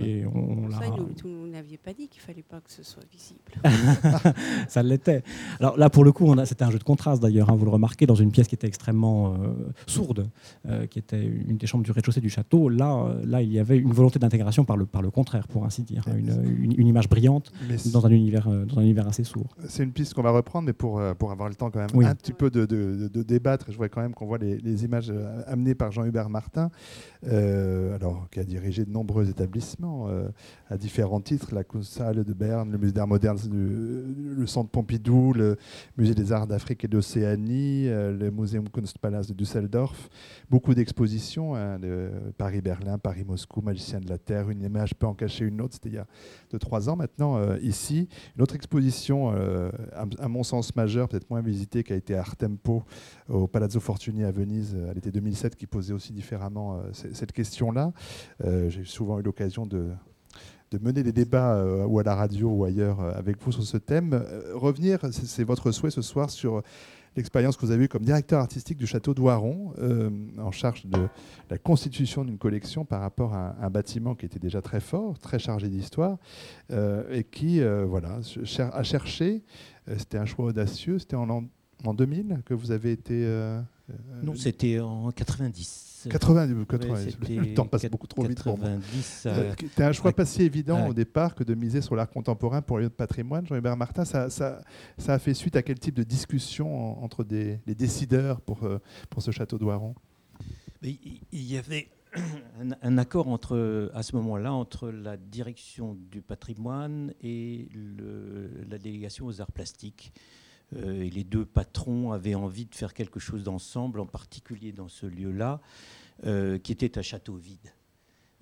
et, on, Ça, vous n'aviez pas dit qu'il fallait pas que ce soit visible. Ça l'était. Alors là, pour le coup, c'était un jeu de contraste d'ailleurs. Hein vous le remarquez, dans une pièce qui était extrêmement euh, sourde, euh, qui était une des chambres du rez-de-chaussée du château. Là, euh, là, il y avait une volonté d'intégration par le, par le contraire, pour ainsi dire, une, une, image brillante dans un, univers, dans un univers assez sourd. C'est une piste qu'on va reprendre, mais pour, pour avoir le temps quand même un petit peu de, de, de, débattre, je vois quand même qu'on voit les, les, images amenées par Jean-Hubert Martin, alors, qui a dirigé de nombreux établissements à différents titres, la salle de Berne, le musée d'art moderne, le centre Pompidou, le musée des arts d'Afrique et d'Océanie, euh, le Museum Kunstpalast de Düsseldorf, beaucoup d'expositions, hein, de Paris-Berlin, Paris-Moscou, Magicien de la Terre, une image peut en cacher une autre, c'était il y a deux, trois ans maintenant, euh, ici. Une autre exposition, euh, à, mon sens majeure, peut-être moins visitée, qui a été à Artempo, au Palazzo Fortuny à Venise, à l'été 2007, qui posait aussi différemment cette question-là. J'ai souvent eu l'occasion de de mener des débats ou à la radio ou ailleurs avec vous sur ce thème. revenir, c'est votre souhait ce soir sur l'expérience que vous avez eue comme directeur artistique du château d'Oiron, euh, en charge de la constitution d'une collection par rapport à un, bâtiment qui était déjà très fort, très chargé d'histoire, euh, et qui euh, voilà, a cherché, c'était un choix audacieux, c'était en, en 2000 que vous avez été... non, c'était en 90. 90, 90 le temps passe beaucoup trop vite pour moi. C'était un choix pas si évident au départ que de miser sur l'art contemporain pour le lieu de patrimoine. Jean-Hubert Martin, ça, ça, ça, a fait suite à quel type de discussion entre des, les décideurs pour, euh, pour ce château d'Oiron Il y avait un, accord entre, à ce moment-là entre la direction du patrimoine et la délégation aux arts plastiques. Euh, et les deux patrons avaient envie de faire quelque chose d'ensemble, en particulier dans ce lieu-là, euh, qui était un château vide.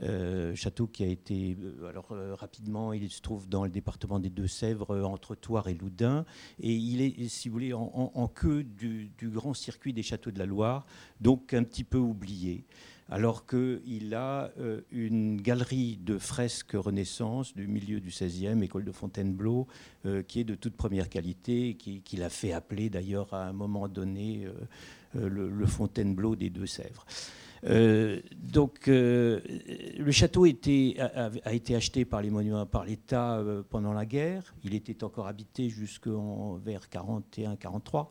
Euh, château qui a été, alors rapidement, il se trouve dans le département des Deux-Sèvres, entre Toire et Loudun, et il est, si vous voulez, en, queue du, grand circuit des châteaux de la Loire, donc un petit peu oublié alors qu'il a euh, une galerie de fresques Renaissance du milieu du XVIe, école de Fontainebleau, euh, qui est de toute première qualité, qu'il a fait appeler d'ailleurs à un moment donné euh, le, Fontainebleau des Deux-Sèvres. donc, le château a, été acheté par les monuments, par l'État pendant la guerre. Il était encore habité jusqu'en vers 41-43.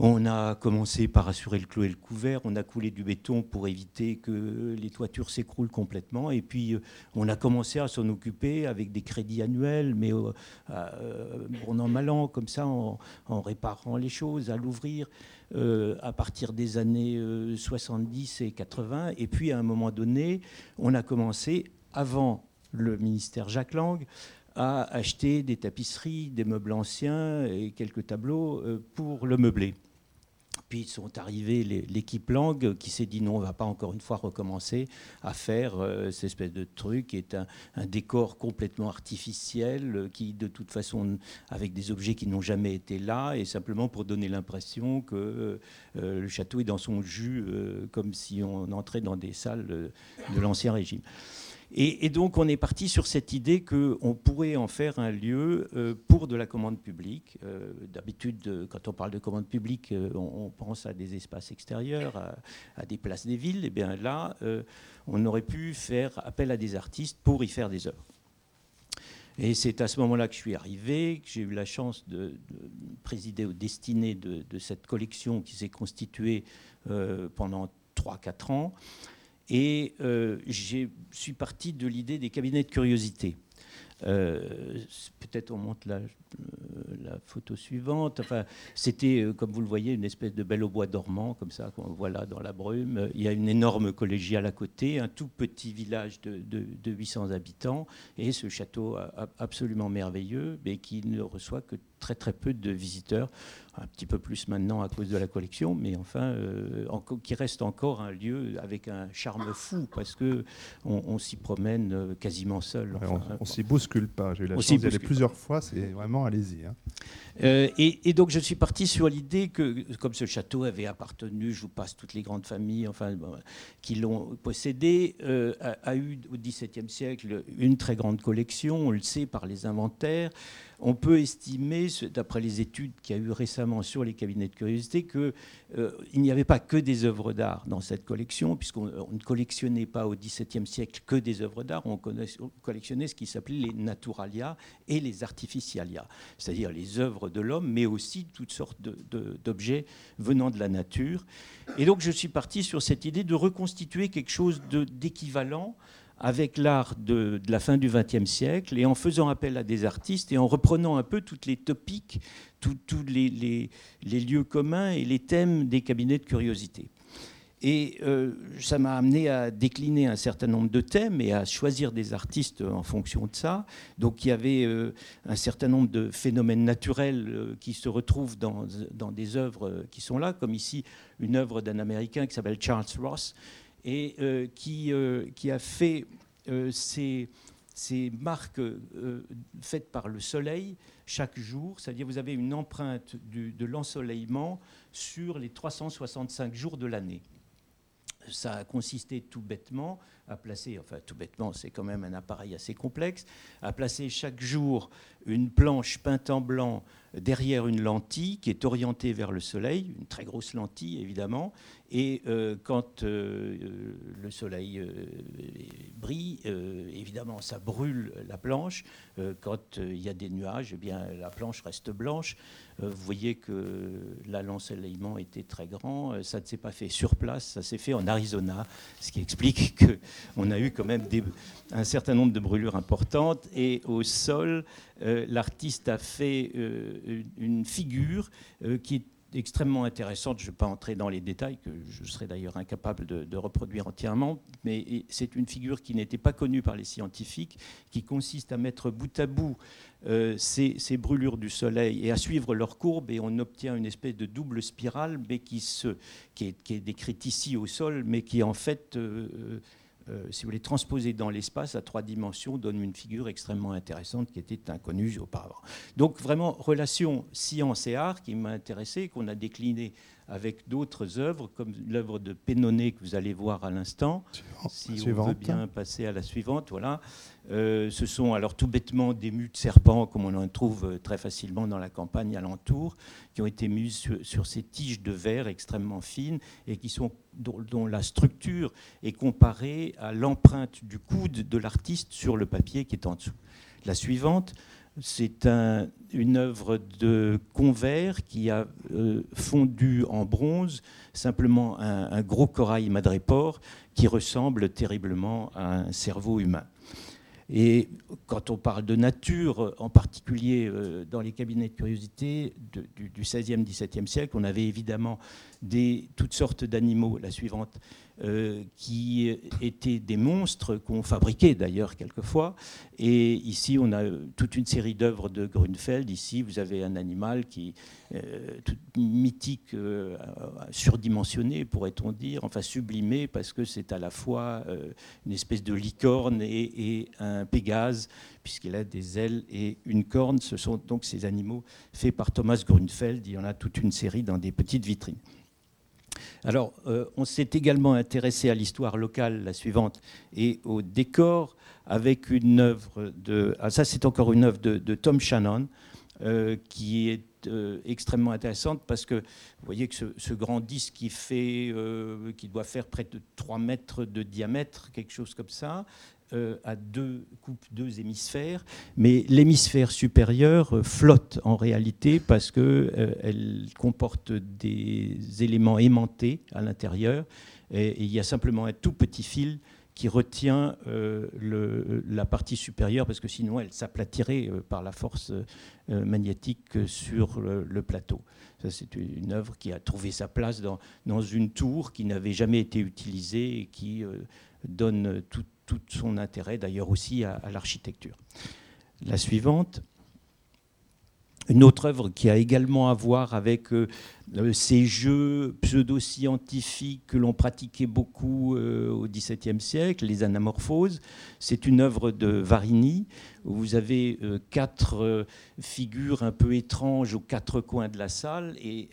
On a commencé par assurer le clos et le couvert, on a coulé du béton pour éviter que les toitures s'écroulent complètement, et puis euh, on a commencé à s'en occuper avec des crédits annuels, mais euh, euh, bon an, mal an, comme ça, en, réparant les choses, à l'ouvrir à partir des années 70 et 80, et puis à un moment donné, on a commencé, avant le ministère Jacques Lang, à acheter des tapisseries, des meubles anciens et quelques tableaux pour le meubler. Puis sont arrivés l'équipe langue qui s'est dit non, on ne va pas encore une fois recommencer à faire euh, cette espèce de truc qui est un, décor complètement artificiel, euh, qui de toute façon avec des objets qui n'ont jamais été là, et simplement pour donner l'impression que euh, le château est dans son jus, comme si on entrait dans des salles de l'Ancien Régime. Et, donc on est parti sur cette idée qu'on pourrait en faire un lieu euh, pour de la commande publique. Euh, d'habitude, quand on parle de commande publique, euh, on, pense à des espaces extérieurs, à, des places des villes. Et eh bien là, on aurait pu faire appel à des artistes pour y faire des œuvres. Et c'est à ce moment-là que je suis arrivé, que j'ai eu la chance de, présider aux destinées de, de, cette collection qui s'est constituée pendant 3-4 ans. Et euh, je suis parti de l'idée des cabinets de curiosité. Euh, peut-être on monte euh, la photo suivante. Enfin, c'était, comme vous le voyez, une espèce de belle au bois dormant, comme ça, qu'on voit là dans la brume. Il y a une énorme collégiale à côté, un tout petit village de, de 800 habitants, et ce château absolument merveilleux, mais qui ne reçoit que très très peu de visiteurs un petit peu plus maintenant à cause de la collection, mais enfin, euh, qui reste encore un lieu avec un charme fou, parce que on, s'y promène euh, quasiment seul. on, ne s'y bouscule pas. J'ai eu la chance d'y aller plusieurs fois. C'est vraiment allez-y. Hein. Euh, et, donc je suis parti sur l'idée que, comme ce château avait appartenu, je vous passe toutes les grandes familles, enfin, qui l'ont possédé, a, a, eu au XVIIe siècle une très grande collection. On le sait par les inventaires. On peut estimer, d'après les études qu'il y a eu récemment sur les cabinets de curiosité, qu'il euh, n'y avait pas que des œuvres d'art dans cette collection, puisqu'on ne collectionnait pas au XVIIe siècle que des œuvres d'art, on, collectionnait ce qui s'appelait les naturalia et les artificialia, c'est-à-dire les œuvres de l'homme, mais aussi toutes sortes d'objets venant de la nature. Et donc je suis parti sur cette idée de reconstituer quelque chose d'équivalent avec l'art de, la fin du XXe siècle et en faisant appel à des artistes et en reprenant un peu toutes les topiques, tous les, lieux communs et les thèmes des cabinets de curiosité. Et euh, ça m'a amené à décliner un certain nombre de thèmes et à choisir des artistes en fonction de ça. Donc il y avait euh, un certain nombre de phénomènes naturels euh, qui se retrouvent dans, dans, des œuvres qui sont là, comme ici une œuvre d'un Américain qui s'appelle Charles Ross, et euh, qui, euh, qui, a fait euh, ces, ces, marques faites par le soleil chaque jour, c'est-à-dire vous avez une empreinte de l'ensoleillement sur les 365 jours de l'année. Ça a consisté tout bêtement à placer, enfin tout bêtement, c'est quand même un appareil assez complexe, à placer chaque jour une planche peinte en blanc derrière une lentille qui est orientée vers le soleil, une très grosse lentille évidemment, et euh, quand euh, le soleil euh, brille, évidemment ça brûle la planche, quand il y a des nuages, eh bien la planche reste blanche. vous voyez que là l'ensoleillement était très grand, ça ne s'est pas fait sur place, ça s'est fait en Arizona, ce qui explique que on a eu quand même un certain nombre de brûlures importantes. Et au sol, euh, l'artiste a fait euh, une figure euh, qui est extrêmement intéressante. Je ne vais pas entrer dans les détails, que je serais d'ailleurs incapable de, reproduire entièrement, mais c'est une figure qui n'était pas connue par les scientifiques, qui consiste à mettre bout à bout euh, ces, brûlures du soleil et à suivre leur courbe, et on obtient une espèce de double spirale, qui, est, décrite ici au sol, mais qui en fait euh, si vous voulez, transposer dans l'espace à trois dimensions, donne une figure extrêmement intéressante qui était inconnue auparavant. Donc vraiment, relation science et art qui m'a intéressé, qu'on a décliné avec d'autres œuvres, comme l'œuvre de Pénonnet que vous allez voir à l'instant. Si on veut bien passer à la suivante, voilà. Euh, ce sont alors tout bêtement des mues de serpents, comme on en trouve euh, très facilement dans la campagne alentour, qui ont été mues sur, ces tiges de verre extrêmement fines et qui sont, dont, la structure est comparée à l'empreinte du coude de l'artiste sur le papier qui est en dessous. La suivante, c'est une œuvre de Convert qui a euh, fondu en bronze simplement un, gros corail madrépore qui ressemble terriblement à un cerveau humain. Et quand on parle de nature, en particulier euh, dans les cabinets de curiosité du, 16e, 17e siècle, on avait évidemment toutes sortes d'animaux. La suivante, euh, qui étaient des monstres qu'on fabriquait d'ailleurs quelquefois. Et ici, on a toute une série d'œuvres de Grunfeld. Ici, vous avez un animal qui euh, tout mythique, euh, surdimensionné, pourrait-on dire, enfin sublimé, parce que c'est à la fois une espèce de licorne et, et un pégase, puisqu'il a des ailes et une corne. Ce sont donc ces animaux faits par Thomas Grunfeld. Il y en a toute une série dans des petites vitrines. Alors, euh, on s'est également intéressé à l'histoire locale, la suivante, et au décor, avec une œuvre de. Ah, ça, c'est encore une œuvre de, Tom Shannon, euh, qui est euh, extrêmement intéressante parce que vous voyez que ce, grand disque qui, qui doit faire près de 3 mètres de diamètre, quelque chose comme ça, à deux coupes, deux hémisphères, mais l'hémisphère supérieur euh, flotte en réalité parce qu'elle euh, comporte des éléments aimantés à l'intérieur et, il y a simplement un tout petit fil qui retient la partie supérieure parce que sinon elle s'aplatirait par la force magnétique sur le, plateau. Ça, c'est une œuvre qui a trouvé sa place dans, dans une tour qui n'avait jamais été utilisée et qui donne tout, tout son intérêt d'ailleurs aussi à, l'architecture. La suivante, une autre œuvre qui a également à voir avec euh, ces jeux pseudo-scientifiques que l'on pratiquait beaucoup euh, au XVIIe siècle, les anamorphoses. C'est une œuvre de Varini vous avez euh, quatre figures un peu étranges aux quatre coins de la salle. Et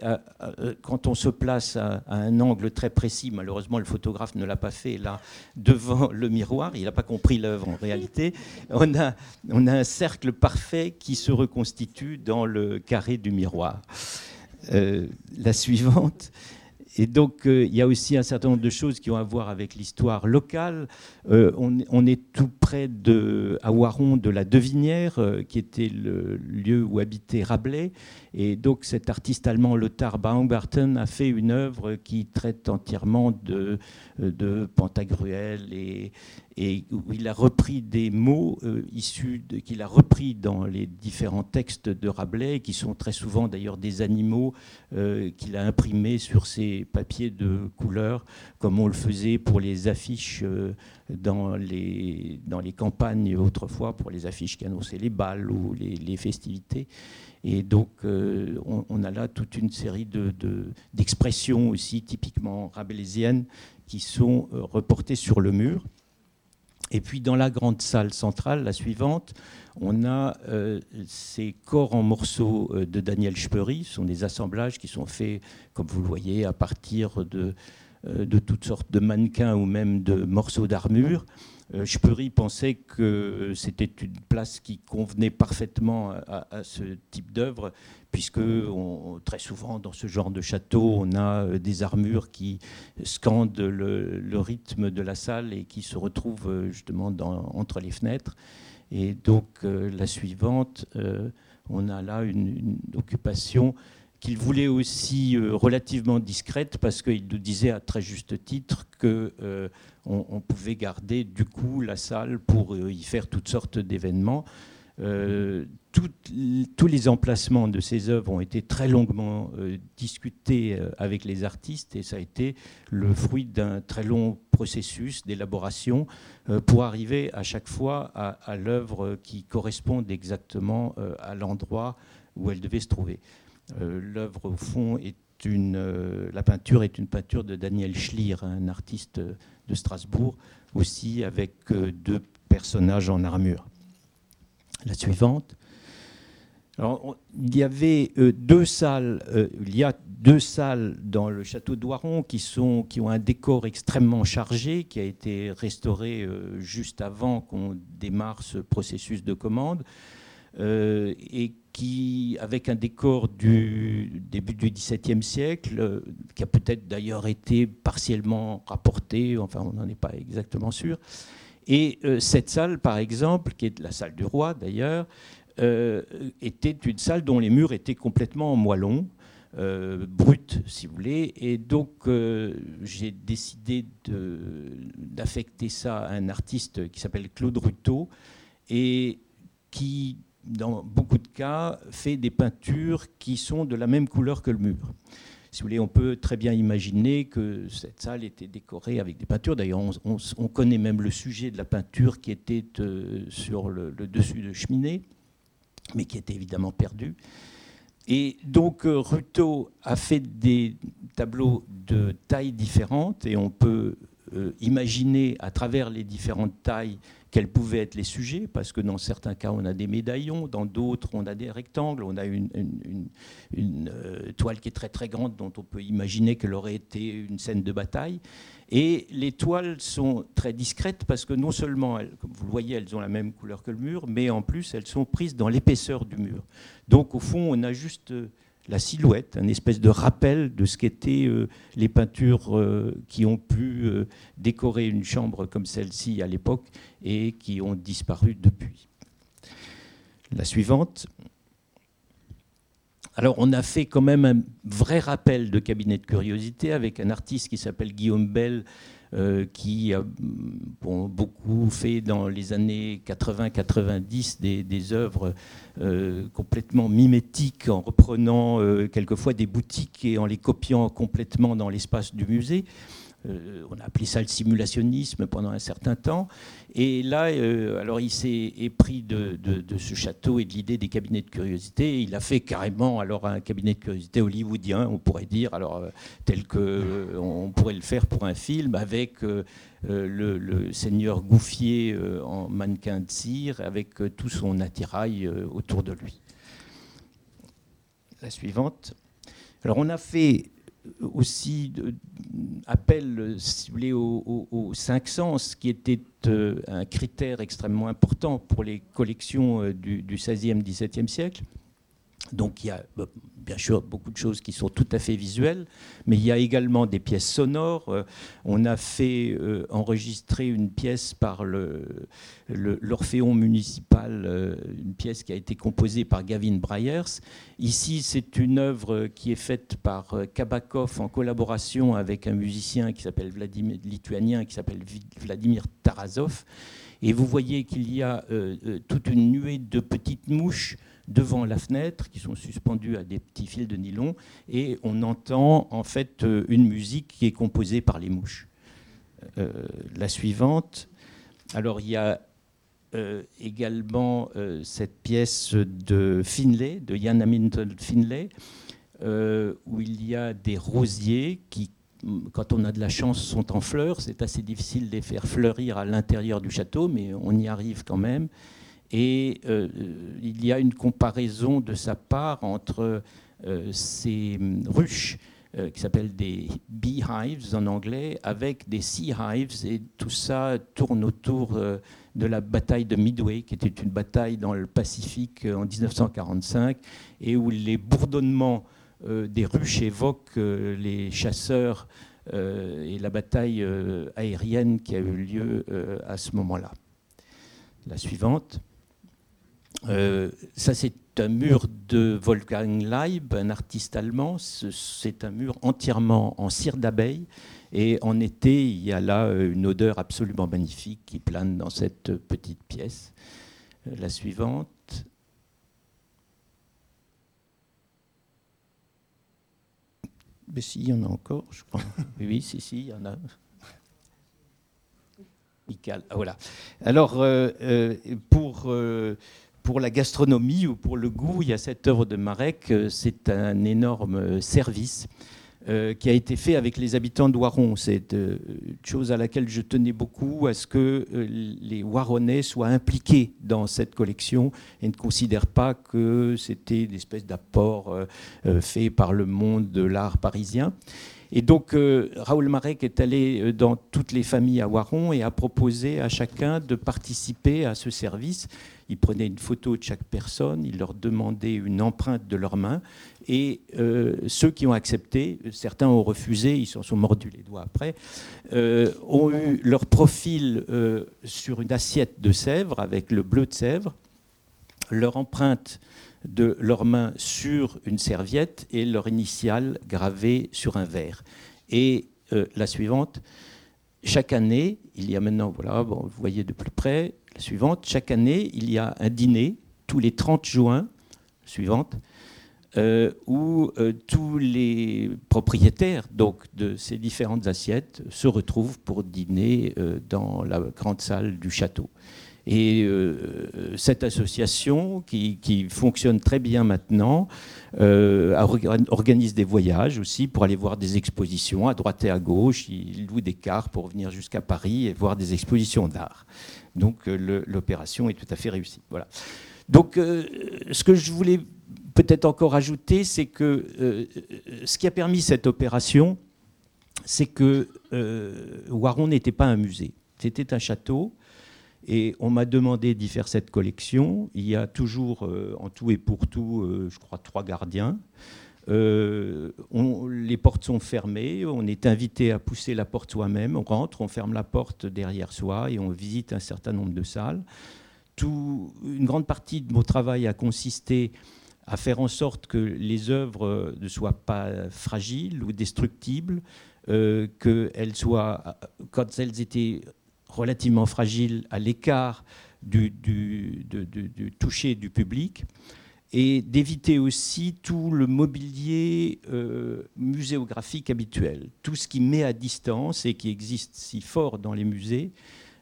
quand on se place à, un angle très précis, malheureusement le photographe ne l'a pas fait là devant le miroir, il n'a pas compris l'œuvre en réalité, on a un cercle parfait qui se reconstitue dans le carré du miroir. Euh, la suivante. Et donc, euh, il y a aussi un certain nombre de choses qui ont à voir avec l'histoire locale. Euh, on, est tout près de, à Waron de la Devinière, qui était le lieu où habitait Rabelais. Et donc, cet artiste allemand, Lothar Baumgarten, a fait une œuvre qui traite entièrement de, de Pantagruel et, où il a repris des mots euh, issus qu'il a repris dans les différents textes de Rabelais, qui sont très souvent d'ailleurs des animaux euh, qu'il a imprimés sur ces papiers de couleur, comme on le faisait pour les affiches euh, dans, les, dans les campagnes autrefois, pour les affiches qui annonçaient les balles ou les, festivités. Et donc, on, a là toute une série d'expressions de, aussi typiquement rabelaisiennes qui sont reportées sur le mur. Et puis dans la grande salle centrale, la suivante, on a euh, ces corps en morceaux euh, de Daniel Speury. Ce sont des assemblages qui sont faits, comme vous le voyez, à partir de, euh, de toutes sortes de mannequins ou même de morceaux d'armure. Speury pensait que c'était une place qui convenait parfaitement à ce type d'œuvre, puisque très souvent dans ce genre de château, on a euh, des armures qui scandent le, rythme de la salle et qui se retrouvent euh, justement entre les fenêtres. Et donc euh, la suivante, on a là une, occupation qu'il voulait aussi relativement discrète parce qu'il nous disait à très juste titre que on, pouvait garder du coup la salle pour y faire toutes sortes d'événements. Tous les emplacements de ces œuvres ont été très longuement discutés avec les artistes et ça a été le fruit d'un très long processus d'élaboration pour arriver à chaque fois à, à l'œuvre qui corresponde exactement à l'endroit où elle devait se trouver. L'œuvre, au fond, est une, la peinture est une peinture de Daniel Schlier, un artiste de Strasbourg, aussi avec deux personnages en armure. La suivante. Deux salles, il y a deux salles dans le château d'Oiron qui, ont un décor extrêmement chargé, qui a été restauré juste avant qu'on démarre ce processus de commande, et qui, avec un décor du début du XVIIe siècle, qui a peut-être d'ailleurs été partiellement rapporté, enfin on n'en est pas exactement sûr. Et cette salle, par exemple, qui est la salle du roi d'ailleurs, était une salle dont les murs étaient complètement en moellon, euh, brut, si vous voulez. Et donc, j'ai décidé d'affecter ça à un artiste qui s'appelle Claude Ruteau et qui, dans beaucoup de cas, fait des peintures qui sont de la même couleur que le mur. Si vous voulez, on peut très bien imaginer que cette salle était décorée avec des peintures. D'ailleurs, on, connaît même le sujet de la peinture qui était sur le, dessus de cheminée, mais qui était évidemment perdu. Et donc, Ruto a fait des tableaux de tailles différentes et on peut imaginer à travers les différentes tailles quels pouvaient être les sujets, parce que dans certains cas, on a des médaillons, dans d'autres, on a des rectangles, on a une, euh, toile qui est très très grande, dont on peut imaginer qu'elle aurait été une scène de bataille. Et les toiles sont très discrètes, parce que non seulement, comme vous le voyez, elles ont la même couleur que le mur, mais en plus, elles sont prises dans l'épaisseur du mur. Donc, au fond, on a juste la silhouette, un espèce de rappel de ce qu'étaient euh, les peintures euh, qui ont pu euh, décorer une chambre comme celle-ci à l'époque et qui ont disparu depuis. La suivante. Alors on a fait quand même un vrai rappel de cabinet de curiosité avec un artiste qui s'appelle Guillaume Bell, euh, qui a beaucoup fait dans les années 80-90 des, œuvres euh, complètement mimétiques en reprenant euh, quelquefois des boutiques et en les copiant complètement dans l'espace du musée. Euh, on a appelé ça le simulationnisme pendant un certain temps. Et là, euh, alors il s'est épris de, ce château et de l'idée des cabinets de curiosité. Il a fait carrément alors un cabinet de curiosité hollywoodien, on pourrait dire, alors euh, tel que on pourrait le faire pour un film avec le, seigneur Gouffier en mannequin de cire, avec tout son attirail autour de lui. La suivante. Alors on a fait aussi appel, si vous voulez, aux, cinq sens, qui était euh, un critère extrêmement important pour les collections euh, du, du 16e, 17e siècle. Donc il y a bah, bien sûr beaucoup de choses qui sont tout à fait visuelles, mais il y a également des pièces sonores. Euh, on a fait euh, enregistrer une pièce par l'Orphéon municipal, euh, une pièce qui a été composée par Gavin Bryers. Ici, c'est une œuvre qui est faite par Kabakov en collaboration avec un musicien qui s'appelle Vladimir, lituanien qui s'appelle Vladimir Tarasov. Et vous voyez qu'il y a toute une nuée de petites mouches devant la fenêtre, qui sont suspendus à des petits fils de nylon, et on entend en fait euh, une musique qui est composée par les mouches. Euh, la suivante. Alors il y a euh, également cette pièce de Finlay, de Ian Hamilton Finlay, où il y a des rosiers qui, quand on a de la chance, sont en fleurs. C'est assez difficile de les faire fleurir à l'intérieur du château, mais on y arrive quand même. Et euh, il y a une comparaison de sa part entre euh, ces ruches euh, qui s'appellent des beehives en anglais, avec des sea hives, et tout ça tourne autour de la bataille de Midway, qui était une bataille dans le Pacifique en 1945, et où les bourdonnements des ruches évoquent les chasseurs et la bataille aérienne qui a eu lieu à ce moment-là. La suivante. Euh, ça, c'est un mur de Wolfgang Leib, un artiste allemand. C'est un mur entièrement en cire d'abeille. Et en été, il y a là euh, une odeur absolument magnifique qui plane dans cette petite pièce. Euh, la suivante. Mais si, il y en a encore, je crois. Oui, si, si, il y en a. Ah, voilà. Alors, pour pour la gastronomie ou pour le goût, il y a cette œuvre de Marek. C'est un énorme service qui a été fait avec les habitants de Waron. C'est une chose à laquelle je tenais beaucoup, à ce que les Waronnais soient impliqués dans cette collection et ne considèrent pas que c'était des espèces d'apport fait par le monde de l'art parisien. Et donc, euh, Raoul Marek est allé euh, dans toutes les familles à Waron et a proposé à chacun de participer à ce service. Il prenait une photo de chaque personne, il leur demandait une empreinte de leurs mains. Et euh, ceux qui ont accepté, certains ont refusé, ils s'en sont mordus les doigts après, ont eu leur profil sur une assiette de Sèvres avec le bleu de Sèvres, leur empreinte de leurs mains sur une serviette et leur initiale gravée sur un verre. Et euh, la suivante, chaque année, il y a maintenant, voilà, bon, vous voyez de plus près, la suivante, chaque année, il y a un dîner tous les 30 juin, suivante, euh, où euh, tous les propriétaires donc, de ces différentes assiettes se retrouvent pour dîner dans la grande salle du château. Et euh, cette association, qui, fonctionne très bien maintenant, euh, organise des voyages aussi pour aller voir des expositions à droite et à gauche. Il loue des cars pour venir jusqu'à Paris et voir des expositions d'art. Donc euh, l'opération est tout à fait réussie. Voilà. Donc ce que je voulais peut-être encore ajouter, c'est que ce qui a permis cette opération, c'est que Waron n'était pas un musée, c'était un château et on m'a demandé d'y faire cette collection. Il y a toujours, euh, en tout et pour tout, euh, je crois, trois gardiens. Euh, les portes sont fermées, on est invité à pousser la porte soi-même, on rentre, on ferme la porte derrière soi et on visite un certain nombre de salles. Une grande partie de mon travail a consisté à faire en sorte que les œuvres ne soient pas fragiles ou destructibles, qu'elles soient, quand elles étaient relativement fragile à l'écart du, toucher du public et d'éviter aussi tout le mobilier euh, muséographique habituel. Tout ce qui met à distance et qui existe si fort dans les musées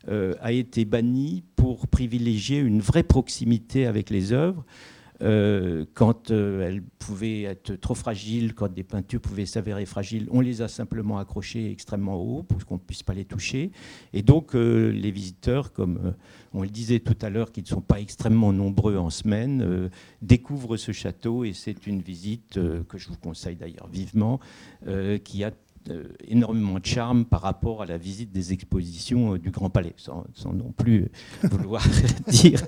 euh, a été banni pour privilégier une vraie proximité avec les œuvres euh, quand euh, elles pouvaient être trop fragiles, quand des peintures pouvaient s'avérer fragiles, on les a simplement accrochées extrêmement haut pour qu'on ne puisse pas les toucher. Et donc euh, les visiteurs, comme on le disait tout à l'heure, qui ne sont pas extrêmement nombreux en semaine, découvrent ce château et c'est une visite que je vous conseille d'ailleurs vivement, qui a énormément de charme par rapport à la visite des expositions euh, du Grand Palais, sans, non plus vouloir dire,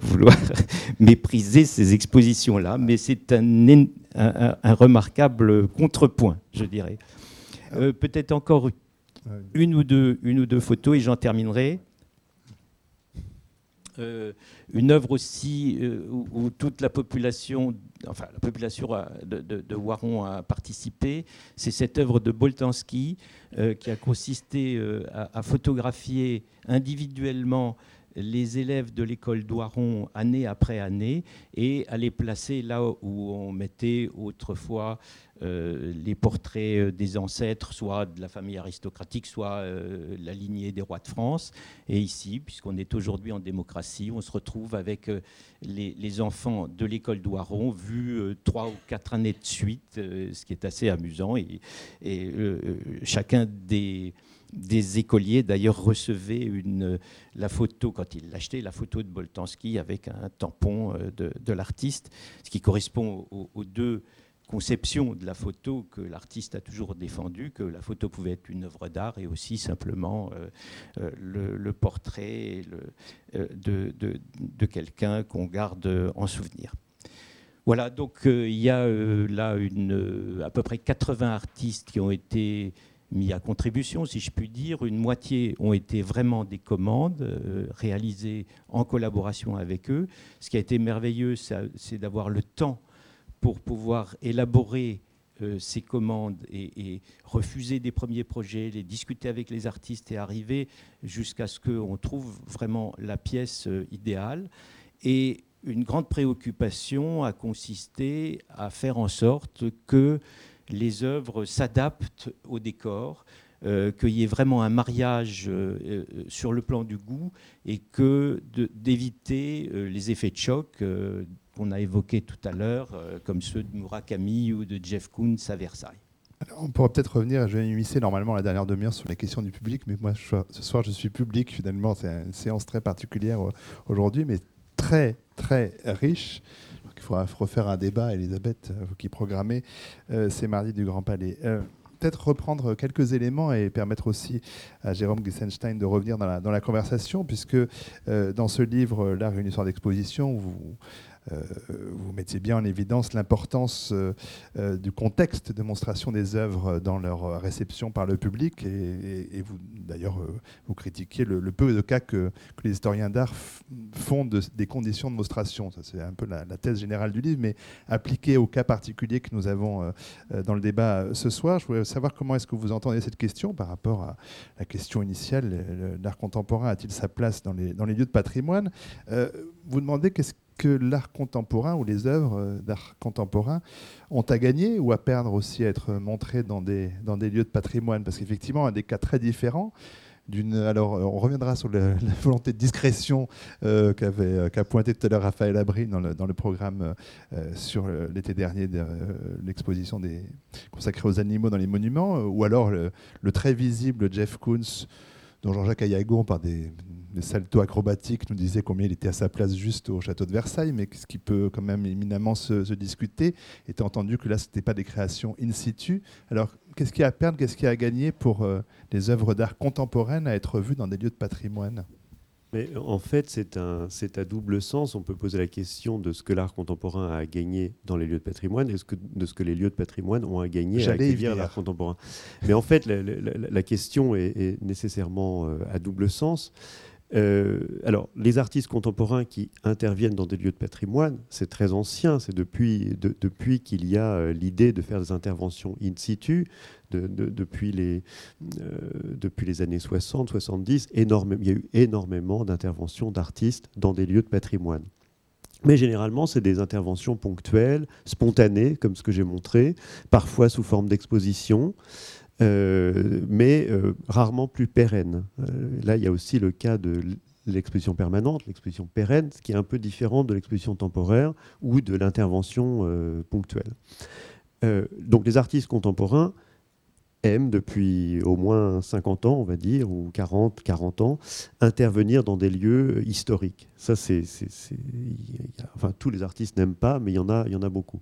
vouloir mépriser ces expositions-là, mais c'est un, un, remarquable contrepoint, je dirais. Euh, peut-être encore une ou, deux, une ou deux photos et j'en terminerai. Euh, une œuvre aussi euh, où, toute la population, enfin la population de, de, Waron a participé, c'est cette œuvre de Boltanski euh, qui a consisté à, photographier individuellement les élèves de l'école d'Oiron année après année et à les placer là où on mettait autrefois euh, les portraits euh, des ancêtres, soit de la famille aristocratique, soit euh, la lignée des rois de France. Et ici, puisqu'on est aujourd'hui en démocratie, on se retrouve avec les, enfants de l'école d'Oiron vus trois ou quatre années de suite, ce qui est assez amusant. Et, et chacun des des écoliers d'ailleurs recevaient la photo, quand ils l'achetaient, la photo de Boltanski avec un tampon euh, de, l'artiste, ce qui correspond aux, deux conceptions de la photo que l'artiste a toujours défendu, que la photo pouvait être une œuvre d'art et aussi simplement euh, euh, le, portrait de, quelqu'un qu'on garde en souvenir. Voilà, donc il y a là à peu près 80 artistes qui ont été mis à contribution, si je puis dire. Une moitié ont été vraiment des commandes euh, réalisées en collaboration avec eux. Ce qui a été merveilleux, c'est d'avoir le temps pour pouvoir élaborer euh, ces commandes et, refuser des premiers projets, les discuter avec les artistes et arriver jusqu'à ce qu'on trouve vraiment la pièce euh, idéale. Et une grande préoccupation a consisté à faire en sorte que les œuvres s'adaptent au décor, qu'il y ait vraiment un mariage sur le plan du goût et que d'éviter les effets de choc qu'on a évoqués tout à l'heure, comme ceux de Murakami ou de Jeff Koons à Versailles on pourra peut-être revenir, je vais m'immiscer normalement la dernière demi-heure sur les questions du public, mais moi ce soir je suis public, finalement c'est une séance très particulière euh, aujourd'hui, mais très très riche. Il faudra refaire un débat, Elisabeth, euh, vous qui programmez euh, ces mardis du Grand Palais. peut-être reprendre quelques éléments et permettre aussi à Jérôme Gissenstein de revenir dans la, conversation, puisque dans ce livre, L'art une histoire d'exposition, vous euh, vous mettiez bien en évidence l'importance euh, euh, du contexte de démonstration des œuvres dans leur réception par le public. Et, vous, d'ailleurs, vous critiquiez le, peu de cas que, les historiens d'art font des conditions de monstration. C'est un peu la, thèse générale du livre, mais appliquée au cas particulier que nous avons dans le débat ce soir. Je voulais savoir comment est-ce que vous entendez cette question par rapport à la question initiale. L'art contemporain a-t-il sa place dans les, dans les lieux de patrimoine? Vous demandez qu'est-ce que l'art contemporain ou les œuvres euh, d'art contemporain ont à gagner ou à perdre aussi à être montrées dans des, dans des lieux de patrimoine. Parce qu'effectivement, un des cas très différents, alors, on reviendra sur la, volonté de discrétion euh, euh, qu'a pointé tout à l'heure Raphaël Abri dans le, programme sur l'été dernier de l'exposition consacrée aux animaux dans les monuments, ou alors le, très visible Jeff Koons dont Jean-Jacques Ayagon, par des, saltos acrobatiques, nous disait combien il était à sa place juste au château de Versailles, mais ce qui peut quand même éminemment se, discuter, étant entendu que là, ce n'était pas des créations in situ. Alors, qu'est-ce qu'il y a à perdre, qu'est-ce qu'il y a à gagner pour euh, les œuvres d'art contemporaines à être vues dans des lieux de patrimoine? Mais en fait, c'est à double sens. On peut poser la question de ce que l'art contemporain a à gagner dans les lieux de patrimoine et de ce que les lieux de patrimoine ont à gagner à accueillir l'art contemporain. Mais en fait, la, question est, nécessairement euh, à double sens. Euh, alors, les artistes contemporains qui interviennent dans des lieux de patrimoine, c'est très ancien, c'est depuis, depuis qu'il y a euh, l'idée de faire des interventions in situ, depuis, les, euh, depuis les années 60, 70, énorme, il y a eu énormément d'interventions d'artistes dans des lieux de patrimoine. Mais généralement, c'est des interventions ponctuelles, spontanées, comme ce que j'ai montré, parfois sous forme d'exposition. Euh, mais euh, rarement plus pérenne. Euh, là, il y a aussi le cas de l'exposition permanente, l'exposition pérenne, ce qui est un peu différent de l'exposition temporaire ou de l'intervention ponctuelle. donc les artistes contemporains aiment depuis au moins 50 ans, on va dire, ou 40, 40 ans, intervenir dans des lieux historiques. Ça, tous les artistes n'aiment pas, mais il y en a beaucoup.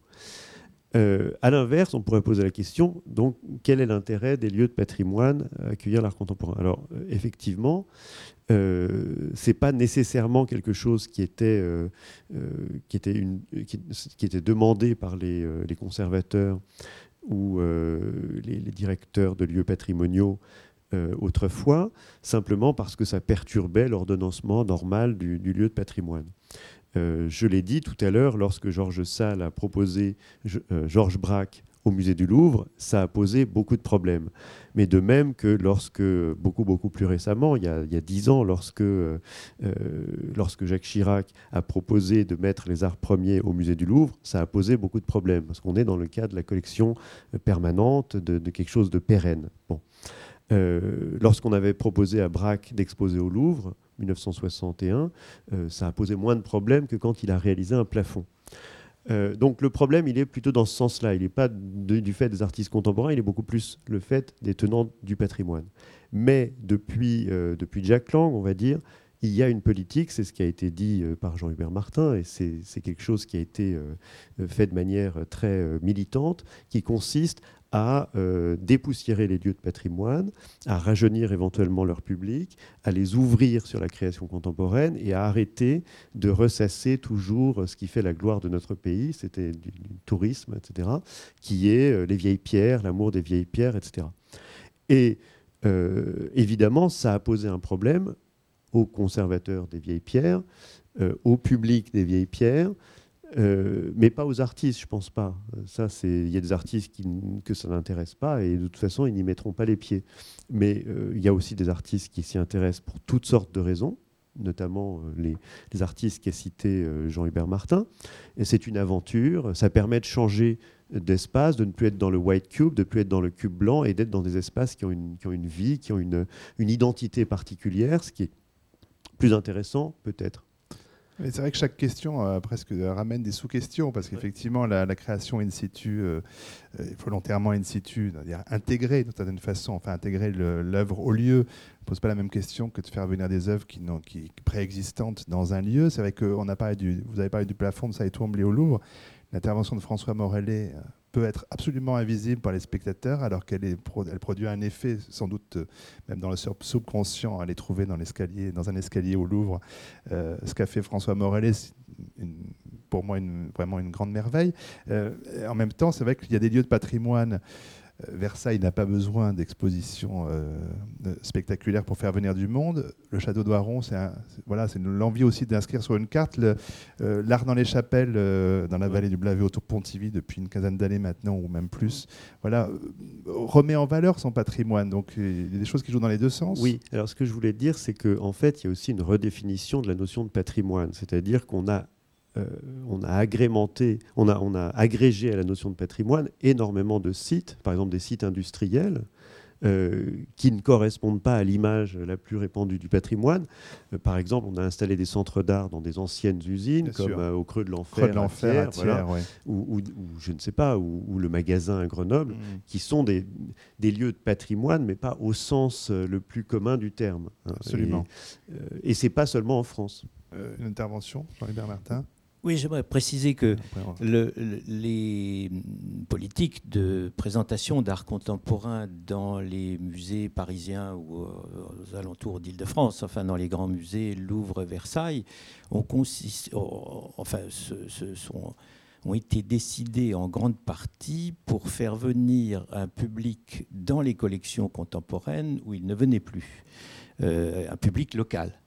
Euh, à l'inverse, on pourrait poser la question, donc, quel est l'intérêt des lieux de patrimoine à accueillir l'art contemporain? Alors, euh, effectivement, euh, c'est pas nécessairement quelque chose qui était, euh, était demandé par les, conservateurs ou les, directeurs de lieux patrimoniaux autrefois, simplement parce que ça perturbait l'ordonnancement normal du lieu de patrimoine. Euh, je l'ai dit tout à l'heure, lorsque Georges Salle a proposé euh, Georges Braque au musée du Louvre, ça a posé beaucoup de problèmes. Mais de même que lorsque, beaucoup, beaucoup plus récemment, il y a, dix ans, lorsque, euh, lorsque Jacques Chirac a proposé de mettre les arts premiers au musée du Louvre, ça a posé beaucoup de problèmes, parce qu'on est dans le cas de la collection permanente, de, quelque chose de pérenne. Lorsqu'on avait proposé à Braque d'exposer au Louvre, 1961, euh, ça a posé moins de problèmes que quand il a réalisé un plafond. Euh, donc le problème, il est plutôt dans ce sens-là. Il n'est pas du fait des artistes contemporains, il est beaucoup plus le fait des tenants du patrimoine. Mais depuis, depuis Jack Lang, on va dire, il y a une politique, c'est ce qui a été dit par Jean-Hubert Martin, et c'est quelque chose qui a été fait de manière très militante, qui consiste à euh, dépoussiérer les lieux de patrimoine, à rajeunir éventuellement leur public, à les ouvrir sur la création contemporaine et à arrêter de ressasser toujours ce qui fait la gloire de notre pays, c'était du, tourisme, etc., qui est euh, les vieilles pierres, l'amour des vieilles pierres, etc. Et euh, évidemment, ça a posé un problème aux conservateurs des vieilles pierres, au public des vieilles pierres, euh, mais pas aux artistes, je pense pas. Ça, c'est, il y a des artistes qui, que ça n'intéresse pas et de toute façon, ils n'y mettront pas les pieds. Mais euh, il y a aussi des artistes qui s'y intéressent pour toutes sortes de raisons. notamment les, les artistes qu'a cité Jean-Hubert Martin. Et c'est une aventure, ça permet de changer d'espace, de ne plus être dans le white cube, de ne plus être dans le cube blanc et d'être dans des espaces qui ont une, qui ont une vie, qui ont une, une identité particulière, ce qui est plus intéressant peut-être. C'est vrai que chaque question euh, presque ramène des sous-questions, parce qu'effectivement, la, création in situ, euh, euh, volontairement in situ, c'est-à-dire intégrer d'une certaine façon, enfin intégrer l'œuvre au lieu, ne pose pas la même question que de faire venir des œuvres qui, qui préexistantes dans un lieu. C'est vrai que on a parlé du, vous avez parlé du plafond de Twombly au Louvre. L'intervention de François Morellet euh, peut être absolument invisible par les spectateurs, alors qu'elle elle produit un effet, sans doute euh, même dans le subconscient, à les trouver dans, l'escalier, dans un escalier au Louvre. Euh, ce qu'a fait François Morellet, c'est pour moi une, vraiment une grande merveille. en même temps, c'est vrai qu'il y a des lieux de patrimoine euh, Versailles n'a pas besoin d'expositions euh, spectaculaires pour faire venir du monde. Le château d'Oiron, c'est voilà, l'envie aussi d'inscrire sur une carte euh, l'art dans les chapelles dans la vallée du Blavet autour de Pontivy depuis une quinzaine d'années maintenant ou même plus. Voilà, remet en valeur son patrimoine. Donc il y a des choses qui jouent dans les deux sens. Oui. Alors ce que je voulais dire, c'est qu'en en fait, il y a aussi une redéfinition de la notion de patrimoine, c'est-à-dire qu'on a euh, on a agrémenté, on a, on a agrégé à la notion de patrimoine énormément de sites, par exemple des sites industriels, euh, qui ne correspondent pas à l'image la plus répandue du patrimoine. Euh, par exemple, on a installé des centres d'art dans des anciennes usines, comme au Creux de l'Enfer, ou, je ne sais pas, ou, le magasin à Grenoble, mm. qui sont des, lieux de patrimoine, mais pas au sens le plus commun du terme. Hein. Absolument. Et, et c'est pas seulement en France. une intervention, Jean-Hubert Martin oui, j'aimerais préciser que les politiques de présentation d'art contemporain dans les musées parisiens ou aux alentours d'Île-de-France, enfin dans les grands musées Louvre, Versailles, ont, enfin, sont, ont été décidées en grande partie pour faire venir un public dans les collections contemporaines où il ne venait plus, euh, un public local.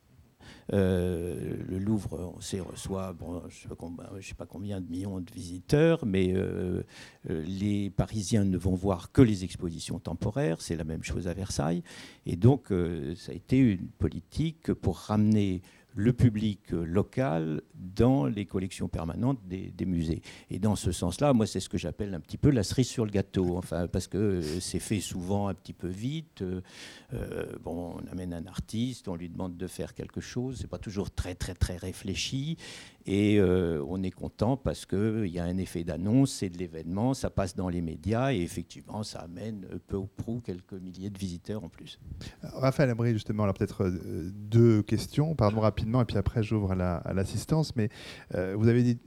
Euh, le Louvre, on sait, reçoit, bon, je ne sais, pas combien de millions de visiteurs, mais euh, euh, les Parisiens ne vont voir que les expositions temporaires. C'est la même chose à Versailles. Et donc, ça a été une politique pour ramener le public local dans les collections permanentes des, musées. Et dans ce sens-là, moi, c'est ce que j'appelle un petit peu la cerise sur le gâteau, enfin, parce que c'est fait souvent un petit peu vite. Euh, bon, on amène un artiste, on lui demande de faire quelque chose, c'est pas toujours très, très, très réfléchi. Et euh, on est content parce qu'il y a un effet d'annonce, c'est de l'événement, ça passe dans les médias et effectivement, ça amène peu ou prou quelques milliers de visiteurs en plus. Raphaël Abri, justement, alors peut-être euh, deux questions, pardon rapidement, et puis après j'ouvre à l'assistance. mais euh, vous avez dit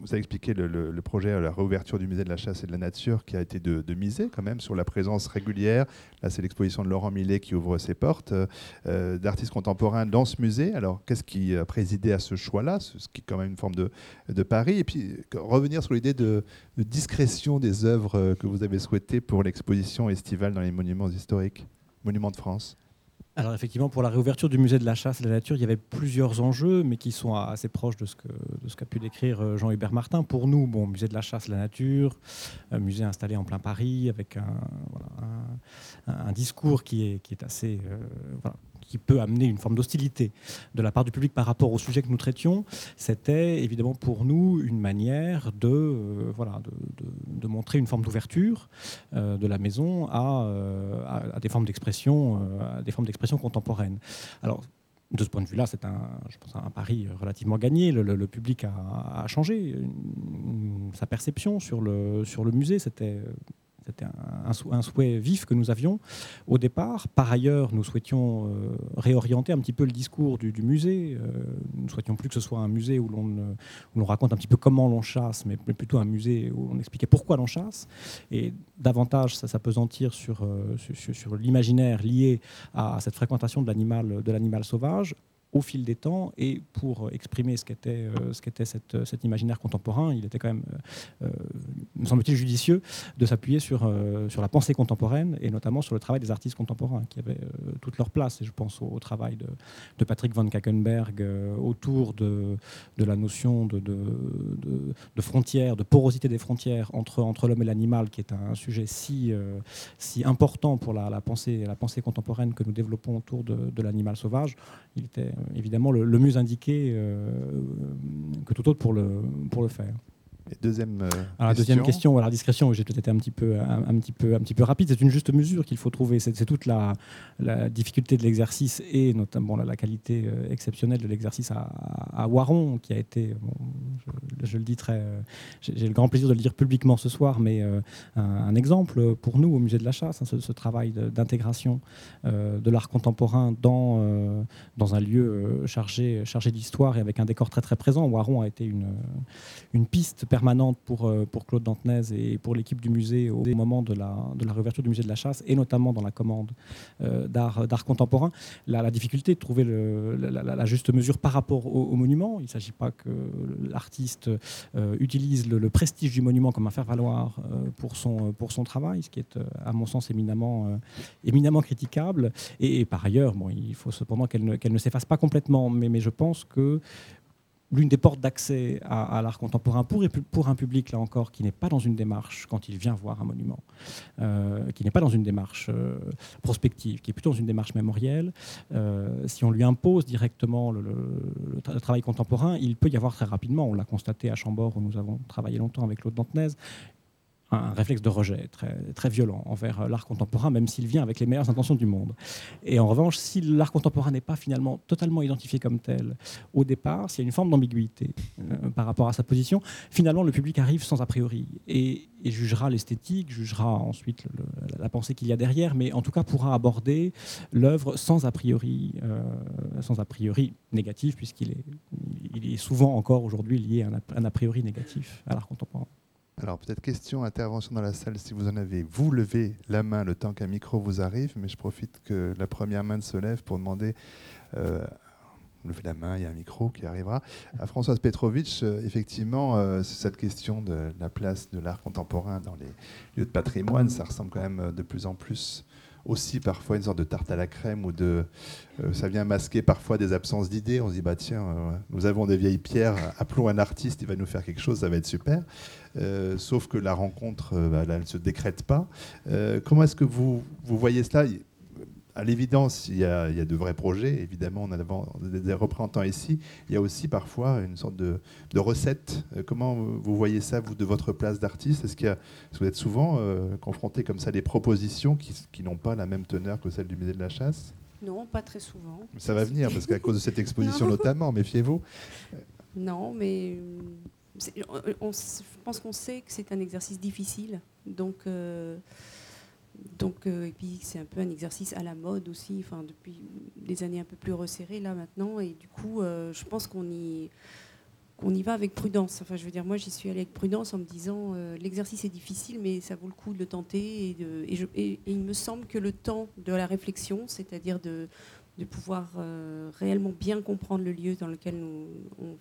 vous avez expliqué le, projet, la réouverture du musée de la chasse et de la nature qui a été de, miser quand même sur la présence régulière. Là, c'est l'exposition de Laurent Millet qui ouvre ses portes, euh, d'artistes contemporains dans ce musée. Alors, qu'est-ce qui a présidé à ce choix-là, ce qui est quand même une forme de, de pari Et puis, revenir sur l'idée de, discrétion des œuvres que vous avez souhaitées pour l'exposition estivale dans les monuments historiques, monuments de France. Alors effectivement, pour la réouverture du musée de la chasse et de la nature, il y avait plusieurs enjeux, mais qui sont assez proches de ce qu'a pu décrire euh, Jean-Hubert Martin. Pour nous, bon, musée de la chasse et de la nature, un musée installé en plein Paris, avec un, discours qui est, assez... Euh, qui peut amener une forme d'hostilité de la part du public par rapport au sujet que nous traitions, c'était évidemment pour nous une manière de, euh, voilà, de, montrer une forme d'ouverture euh, de la maison euh, à, des formes d'expression, à des formes d'expression contemporaines. Alors, de ce point de vue-là, c'est un, je pense, un pari relativement gagné. Le, public a, a changé sa perception sur le, sur le musée. C'était c'était un, souhait vif que nous avions au départ. Par ailleurs, nous souhaitions euh, réorienter un petit peu le discours du, musée. Euh, nous ne souhaitions plus que ce soit un musée où l'on raconte un petit peu comment l'on chasse, mais, plutôt un musée où on expliquait pourquoi l'on chasse. Et davantage ça s'apesantir sur, euh, sur, sur l'imaginaire lié à cette fréquentation de l'animal sauvage au fil des temps et pour exprimer ce qu'était euh, ce qu'était cette, cet imaginaire contemporain, il était quand même, euh, euh, me semble-t-il, judicieux de s'appuyer sur, sur la pensée contemporaine et notamment sur le travail des artistes contemporains qui avaient toute leur place. Et je pense au, travail de, Patrick Van Kakenberg autour de, de, la notion de, de, de, frontières, de porosité des frontières entre, entre l'homme et l'animal, qui est un sujet si, si important pour la, la, pensée, la pensée contemporaine que nous développons autour de, l'animal sauvage. Il était évidemment le, mieux indiqué que tout autre pour le, pour le faire deuxième euh, question. Deuxième question, la discrétion, j'ai peut-être été un petit peu, un, petit peu, un petit peu rapide. C'est une juste mesure qu'il faut trouver. C'est toute la, la, difficulté de l'exercice et notamment la, qualité euh, exceptionnelle de l'exercice à, à, Waron, qui a été, je, le dis très, j'ai le grand plaisir de le dire publiquement ce soir, mais euh, un, exemple pour nous au musée de la chasse, hein, ce, travail d'intégration de, l'art contemporain dans, dans un lieu chargé, chargé d'histoire et avec un décor très très présent. Waron a été une, une piste permanente pour, euh, pour Claude Dantenez et pour l'équipe du musée au moment de la, de la réouverture du musée de la chasse et notamment dans la commande euh, d'art contemporain. La, difficulté de trouver la, juste mesure par rapport au, monument. Il ne s'agit pas que l'artiste euh, utilise le, prestige du monument comme un faire-valoir pour, son, pour son travail, ce qui est à mon sens éminemment, éminemment critiquable. Et, par ailleurs, bon, il faut cependant qu'elle ne, ne s'efface pas complètement, mais je pense que l'une des portes d'accès à, l'art contemporain pour, un public, là encore, qui n'est pas dans une démarche, quand il vient voir un monument, euh, qui n'est pas dans une démarche euh, prospective, qui est plutôt dans une démarche mémorielle, euh, si on lui impose directement le, travail contemporain, il peut y avoir très rapidement, on l'a constaté à Chambord, où nous avons travaillé longtemps avec Claude Dantenez, un réflexe de rejet très, violent envers euh, l'art contemporain, même s'il vient avec les meilleures intentions du monde. Et en revanche, si l'art contemporain n'est pas finalement totalement identifié comme tel au départ, s'il y a une forme d'ambiguïté euh, par rapport à sa position, finalement le public arrive sans a priori et, jugera l'esthétique, jugera ensuite la pensée qu'il y a derrière, mais en tout cas pourra aborder l'œuvre sans a priori, euh, sans a priori négatif, puisqu'il est, il est souvent encore aujourd'hui lié à un a priori négatif à l'art contemporain. Alors peut-être question, intervention dans la salle si vous en avez. Vous levez la main le temps qu'un micro vous arrive, mais je profite que la première main se lève pour demander... Euh, levez la main, il y a un micro qui arrivera. À Françoise Petrovitch, euh, effectivement, euh, cette question de la place de l'art contemporain dans les lieux de patrimoine, ça ressemble quand même de plus en plus aussi parfois une sorte de tarte à la crème ou de euh, ça vient masquer parfois des absences d'idées. On se dit bah tiens, euh, nous avons des vieilles pierres, appelons un artiste, il va nous faire quelque chose, ça va être super. Euh, sauf que la rencontre, bah, elle ne se décrète pas. comment est-ce que vous, vous voyez cela? À l'évidence, il, y, a, de vrais projets. Évidemment, on a des représentants ici. Il y a aussi parfois une sorte de, recette. Euh, comment vous voyez ça, vous, de votre place d'artiste? Est-ce que vous êtes souvent euh, confronté comme ça à des propositions qui, n'ont pas la même teneur que celle du musée de la chasse? Non, pas très souvent. Ça va venir, parce qu'à cause de cette exposition notamment, méfiez-vous. Non, mais on, je pense qu'on sait que c'est un exercice difficile. Donc. Euh, donc, euh, et puis c'est un peu un exercice à la mode aussi, enfin, depuis des années un peu plus resserrées là maintenant. Et du coup, euh, je pense qu'on y, y va avec prudence. Enfin, je veux dire, moi j'y suis allée avec prudence en me disant l'exercice est difficile, mais ça vaut le coup de le tenter. Et, il me semble que le temps de la réflexion, c'est-à-dire de, de pouvoir réellement bien comprendre le lieu dans lequel nous,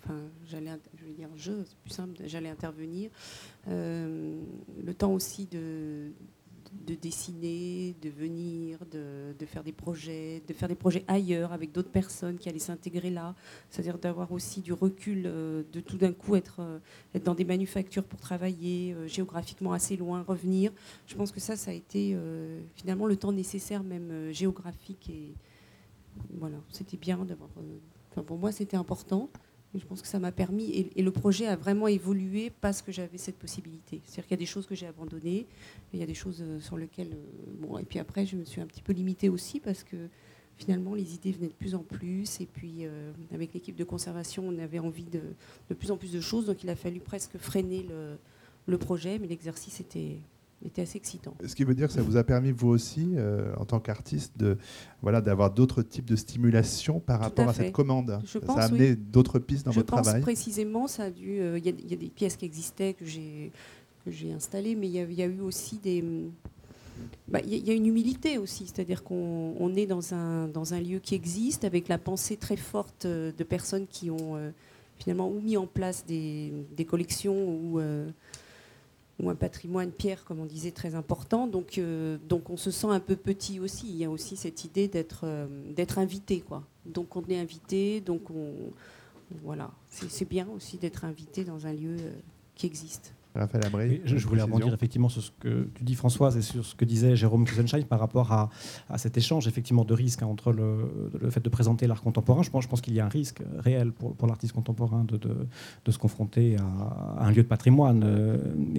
enfin, j'allais, je veux dire, je, c'est plus simple, j'allais intervenir. le temps aussi de de dessiner, de venir, de, faire des projets, de faire des projets ailleurs avec d'autres personnes qui allaient s'intégrer là. C'est-à-dire d'avoir aussi du recul, euh, de tout d'un coup être, euh, être dans des manufactures pour travailler euh, géographiquement assez loin, revenir. Je pense que ça, ça a été finalement le temps nécessaire, même géographique. Et voilà, c'était bien d'avoir. Enfin, pour moi, c'était important je pense que ça m'a permis, et, le projet a vraiment évolué parce que j'avais cette possibilité. C'est-à-dire qu'il y a des choses que j'ai abandonnées, il y a des choses euh, sur lesquelles... Euh, bon, et puis après, je me suis un petit peu limitée aussi parce que finalement, les idées venaient de plus en plus. Et puis, euh, avec l'équipe de conservation, on avait envie de, plus en plus de choses. Donc, il a fallu presque freiner le projet, mais l'exercice était, était assez excitant. Ce qui veut dire que ça vous a permis, vous aussi, euh, en tant qu'artiste, de, voilà, d'avoir d'autres types de stimulation par rapport à, cette commande. ça a amené d'autres pistes dans votre pense travail précisément, ça a dû. Euh, il y, a des pièces qui existaient que j'ai, que j'ai installées, mais il y, a eu aussi des. Bah, il y, a une humilité aussi, c'est-à-dire qu'on est dans un, dans un lieu qui existe, avec la pensée très forte euh, de personnes qui ont finalement ou mis en place des, des collections ou ou un patrimoine pierre, comme on disait, très important. Donc, euh, donc on se sent un peu petit aussi. Il y a aussi cette idée d'être euh, invité. Quoi. Donc on est invité, donc on, voilà. C'est bien aussi d'être invité dans un lieu euh, qui existe. Raphaël Abré. je, voulais rebondir effectivement sur ce que tu dis Françoise et sur ce que disait Jérôme Kusenschein par rapport à, cet échange effectivement de risque hein, entre le, fait de présenter l'art contemporain. Je pense, je pense qu'il y a un risque réel pour, l'artiste contemporain de, de, se confronter à, un lieu de patrimoine, euh,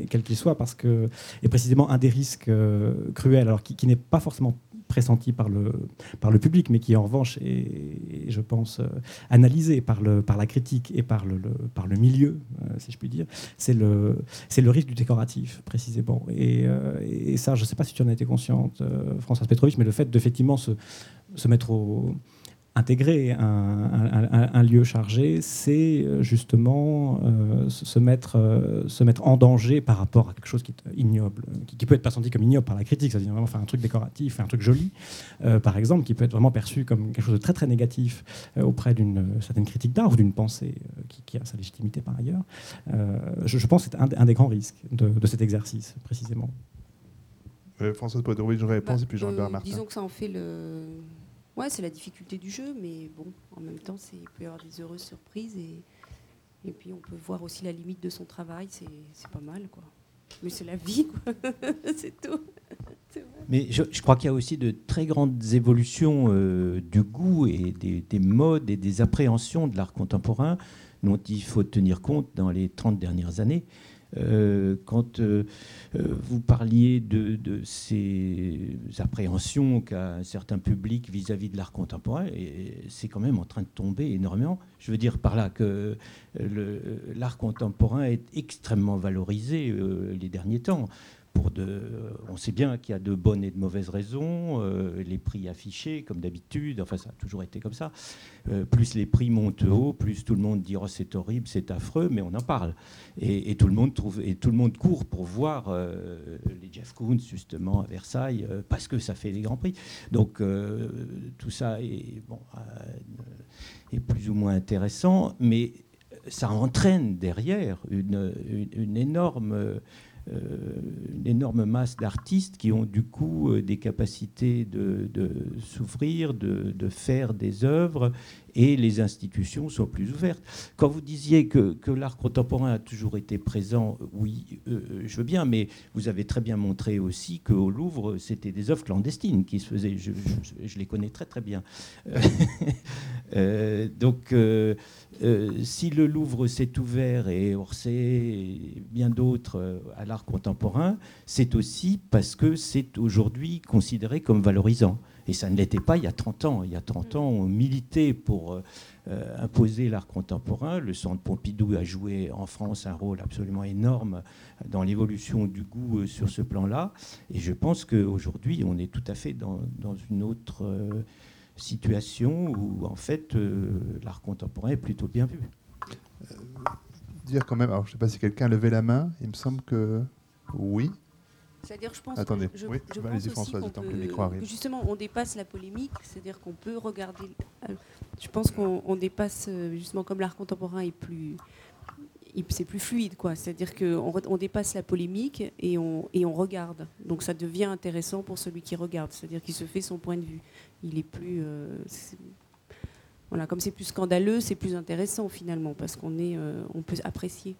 quel qu'il soit, parce que, et précisément un des risques euh, cruels, alors qui, qui n'est pas forcément pressenti par le, par le public, mais qui en revanche est, je pense, euh, analysé par, le, par la critique et par le, par le milieu, euh, si je puis dire, c'est le, le risque du décoratif, précisément. Et, euh, ça, je ne sais pas si tu en as été consciente, François Petrovich, mais le fait d'effectivement se, se mettre au intégrer un, lieu chargé, c'est euh, justement euh, se, mettre, euh, se mettre en danger par rapport à quelque chose qui est ignoble, qui, peut être perçu comme ignoble par la critique, c'est-à-dire vraiment faire un truc décoratif, faire un truc joli, par exemple, qui peut être vraiment perçu comme quelque chose de très très négatif auprès d'une certaine critique d'art ou d'une pensée qui, a sa légitimité par ailleurs. Je, pense que c'est un, des grands risques de, cet exercice, précisément. François Poitrovic, je réponds, et puis Jean-Albert Martin. Disons que ça en fait le Ouais, c'est la difficulté du jeu, mais bon, en même temps, il peut y avoir des heureuses surprises et, et puis on peut voir aussi la limite de son travail, c'est pas mal, quoi. Mais c'est la vie, quoi. c'est tout. Mais je, crois qu'il y a aussi de très grandes évolutions euh, du goût et des, des, modes et des appréhensions de l'art contemporain dont il faut tenir compte dans les 30 dernières années. Euh, quand euh, euh, vous parliez de, ces appréhensions qu'a un certain public vis-à-vis de l'art contemporain, c'est quand même en train de tomber énormément. Je veux dire par là que l'art contemporain est extrêmement valorisé les derniers temps de, on sait bien qu'il y a de bonnes et de mauvaises raisons, euh, les prix affichés comme d'habitude, enfin ça a toujours été comme ça. Euh, plus les prix montent haut, plus tout le monde dit oh, c'est horrible, c'est affreux, mais on en parle. Et, tout le monde trouve, et tout le monde court pour voir euh, les Jeff Koons justement à Versailles parce que ça fait les grands prix. Donc tout ça est, bon, est plus ou moins intéressant, mais ça entraîne derrière une, une énorme euh, une énorme masse d'artistes qui ont du coup euh, des capacités de, s'ouvrir, de, de, faire des œuvres et les institutions sont plus ouvertes. Quand vous disiez que, l'art contemporain a toujours été présent, oui, euh, je veux bien, mais vous avez très bien montré aussi qu'au Louvre, c'était des œuvres clandestines qui se faisaient. Je, les connais très très bien. Euh, donc, euh, si le Louvre s'est ouvert et Orsay et bien d'autres à l'art contemporain, c'est aussi parce que c'est aujourd'hui considéré comme valorisant. Et ça ne l'était pas il y a 30 ans. Il y a 30 ans, on militait pour euh, euh, imposer l'art contemporain. Le Centre Pompidou a joué en France un rôle absolument énorme dans l'évolution du goût euh, sur ce plan-là. Et je pense qu'aujourd'hui, on est tout à fait dans, une autre situation où, en fait, l'art contemporain est plutôt bien vu. dire quand même, alors je ne sais pas si quelqu'un levait la main, il me semble que oui. C'est-à-dire, je pense, Attendez, je, oui, je pense Françoise, que, le micro arrive. justement, on dépasse la polémique, c'est-à-dire qu'on peut regarder. Euh, je pense qu'on dépasse euh, justement comme l'art contemporain est plus, c'est plus fluide, quoi. C'est-à-dire qu'on on dépasse la polémique et on, et on regarde. Donc ça devient intéressant pour celui qui regarde, c'est-à-dire qu'il se fait son point de vue. Il est plus, euh, voilà, comme c'est plus scandaleux, c'est plus intéressant finalement parce qu'on est, on peut apprécier.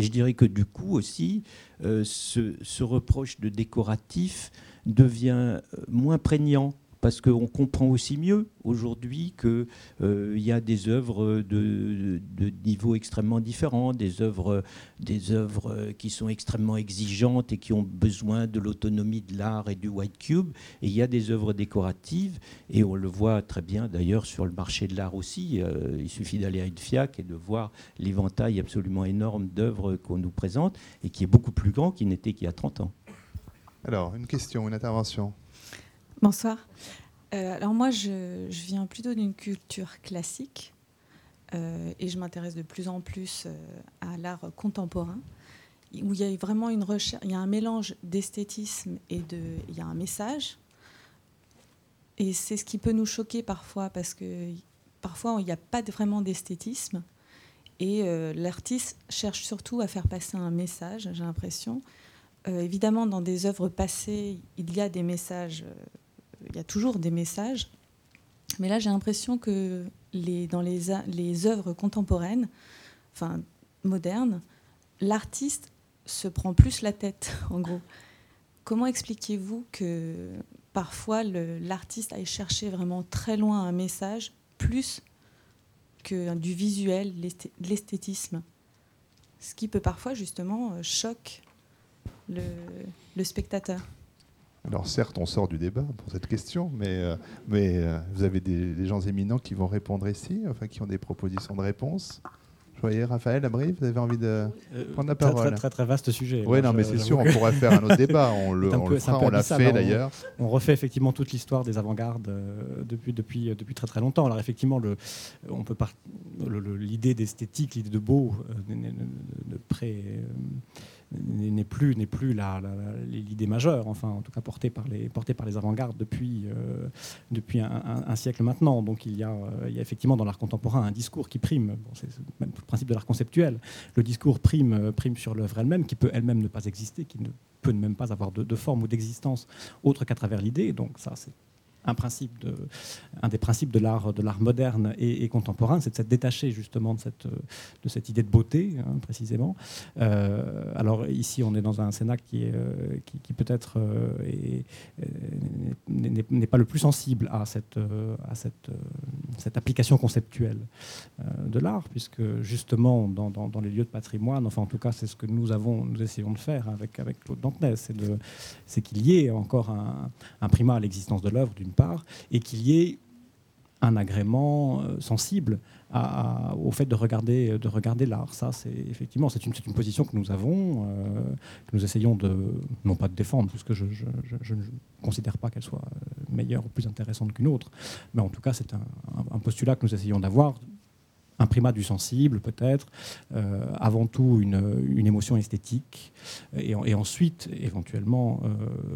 Et je dirais que du coup aussi, euh, ce, reproche de décoratif devient euh, moins prégnant parce qu'on comprend aussi mieux aujourd'hui qu'il euh, y a des œuvres de, niveaux extrêmement différents, des œuvres, des œuvres qui sont extrêmement exigeantes et qui ont besoin de l'autonomie de l'art et du white cube, et il y a des œuvres décoratives, et on le voit très bien d'ailleurs sur le marché de l'art aussi, euh, il suffit d'aller à une FIAC et de voir l'éventail absolument énorme d'œuvres qu'on nous présente, et qui est beaucoup plus grand qu'il n'était qu'il y a 30 ans. Alors, une question, une intervention Bonsoir. Euh, alors moi, je, viens plutôt d'une culture classique euh, et je m'intéresse de plus en plus euh, à l'art contemporain, où il y a vraiment une recherche, il y a un mélange d'esthétisme et de, il y a un message. Et c'est ce qui peut nous choquer parfois parce que parfois il n'y a pas vraiment d'esthétisme et l'artiste cherche surtout à faire passer un message. J'ai l'impression. évidemment, dans des œuvres passées, il y a des messages il y a toujours des messages. Mais là, j'ai l'impression que dans les, les œuvres contemporaines, enfin modernes, l'artiste se prend plus la tête, en gros. Comment expliquez-vous que parfois l'artiste aille chercher vraiment très loin un message plus que du visuel, de l'esthétisme? Ce qui peut parfois justement euh, choquer le, spectateur. Alors certes, on sort du débat pour cette question, mais, euh, mais euh, vous avez des, des, gens éminents qui vont répondre ici, enfin qui ont des propositions de réponse. Vous voyez, Raphaël Abri, vous avez envie de euh, prendre la parole très, très, très, vaste sujet. Oui, non, mais c'est sûr, on pourrait faire un autre débat. On le, on on l'a fait d'ailleurs. On, refait effectivement toute l'histoire des avant-gardes euh, depuis, depuis, depuis très très longtemps. Alors effectivement, le, on peut l'idée d'esthétique, l'idée de beau, de, de pré n'est plus, n'est plus l'idée majeure, enfin en tout cas portée par les, par les avant-gardes depuis, euh, depuis un, siècle maintenant. Donc il y, a, il y a effectivement dans l'art contemporain un discours qui prime. c'est même le principe de l'art conceptuel. Le discours prime, prime sur l'œuvre elle-même, qui peut elle-même ne pas exister, qui ne peut même pas avoir de, de forme ou d'existence autre qu'à travers l'idée. Donc ça, c'est un, principe de, un des principes de l'art, de l'art moderne et, contemporain, c'est de s'être détaché justement de cette, de cette idée de beauté, hein, précisément. Euh, alors ici, on est dans un Sénat qui, euh, qui, peut-être euh, n'est pas le plus sensible à cette, à cette, cette application conceptuelle de l'art, puisque justement, dans, dans, les lieux de patrimoine, enfin en tout cas, c'est ce que nous avons, nous essayons de faire avec, avec Claude Dantenez, c'est qu'il y ait encore un, un primat à l'existence de l'œuvre d'une part, et qu'il y ait un agrément euh, sensible au fait de regarder, de regarder l'art. Ça, c'est effectivement, c'est une, une, position que nous avons, euh, que nous essayons de, non pas de défendre, puisque je, je, ne considère pas qu'elle soit meilleure ou plus intéressante qu'une autre, mais en tout cas, c'est un, postulat que nous essayons d'avoir un primat du sensible peut-être, euh, avant tout une, émotion esthétique, et, ensuite éventuellement euh,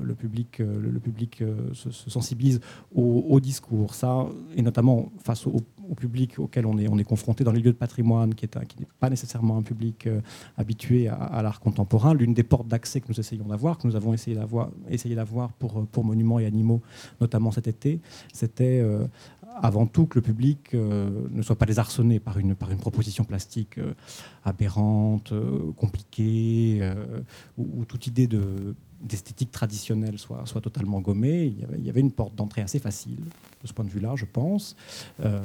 le public, euh, se, sensibilise au, discours, ça, et notamment face au, public auquel on est, on est confronté dans les lieux de patrimoine, qui n'est pas nécessairement un public habitué à, l'art contemporain. L'une des portes d'accès que nous essayons d'avoir, que nous avons essayé d'avoir, pour monuments et animaux, notamment cet été, c'était avant tout que le public euh, ne soit pas désarçonné par une, proposition plastique euh, aberrante, euh, compliquée, ou, toute idée de, d'esthétique traditionnelle soit, soit totalement gommée. Il y, avait, il y avait une porte d'entrée assez facile, de ce point de vue-là, je pense, euh,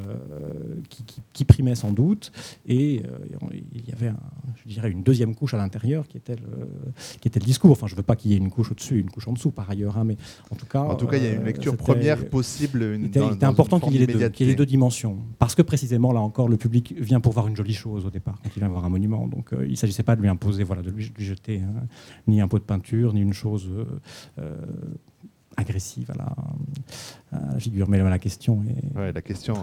qui, qui, primait sans doute. Et euh, il y avait, je dirais, une deuxième couche à l'intérieur qui, était le, qui était le discours. Enfin, je ne veux pas qu'il y ait une couche au-dessus, une couche en dessous, par ailleurs, hein, mais en tout cas... En tout cas, il y a une euh, lecture première possible. Une, il était, important qu'il y, ait les deux, les deux dimensions. Parce que précisément, là encore, le public vient pour voir une jolie chose au départ, quand il vient voir un monument. Donc, il ne s'agissait pas de lui imposer, voilà, de lui, jeter hein, ni un pot de peinture, ni une chose euh, euh, agressive à la, figure. Mais la question est. la question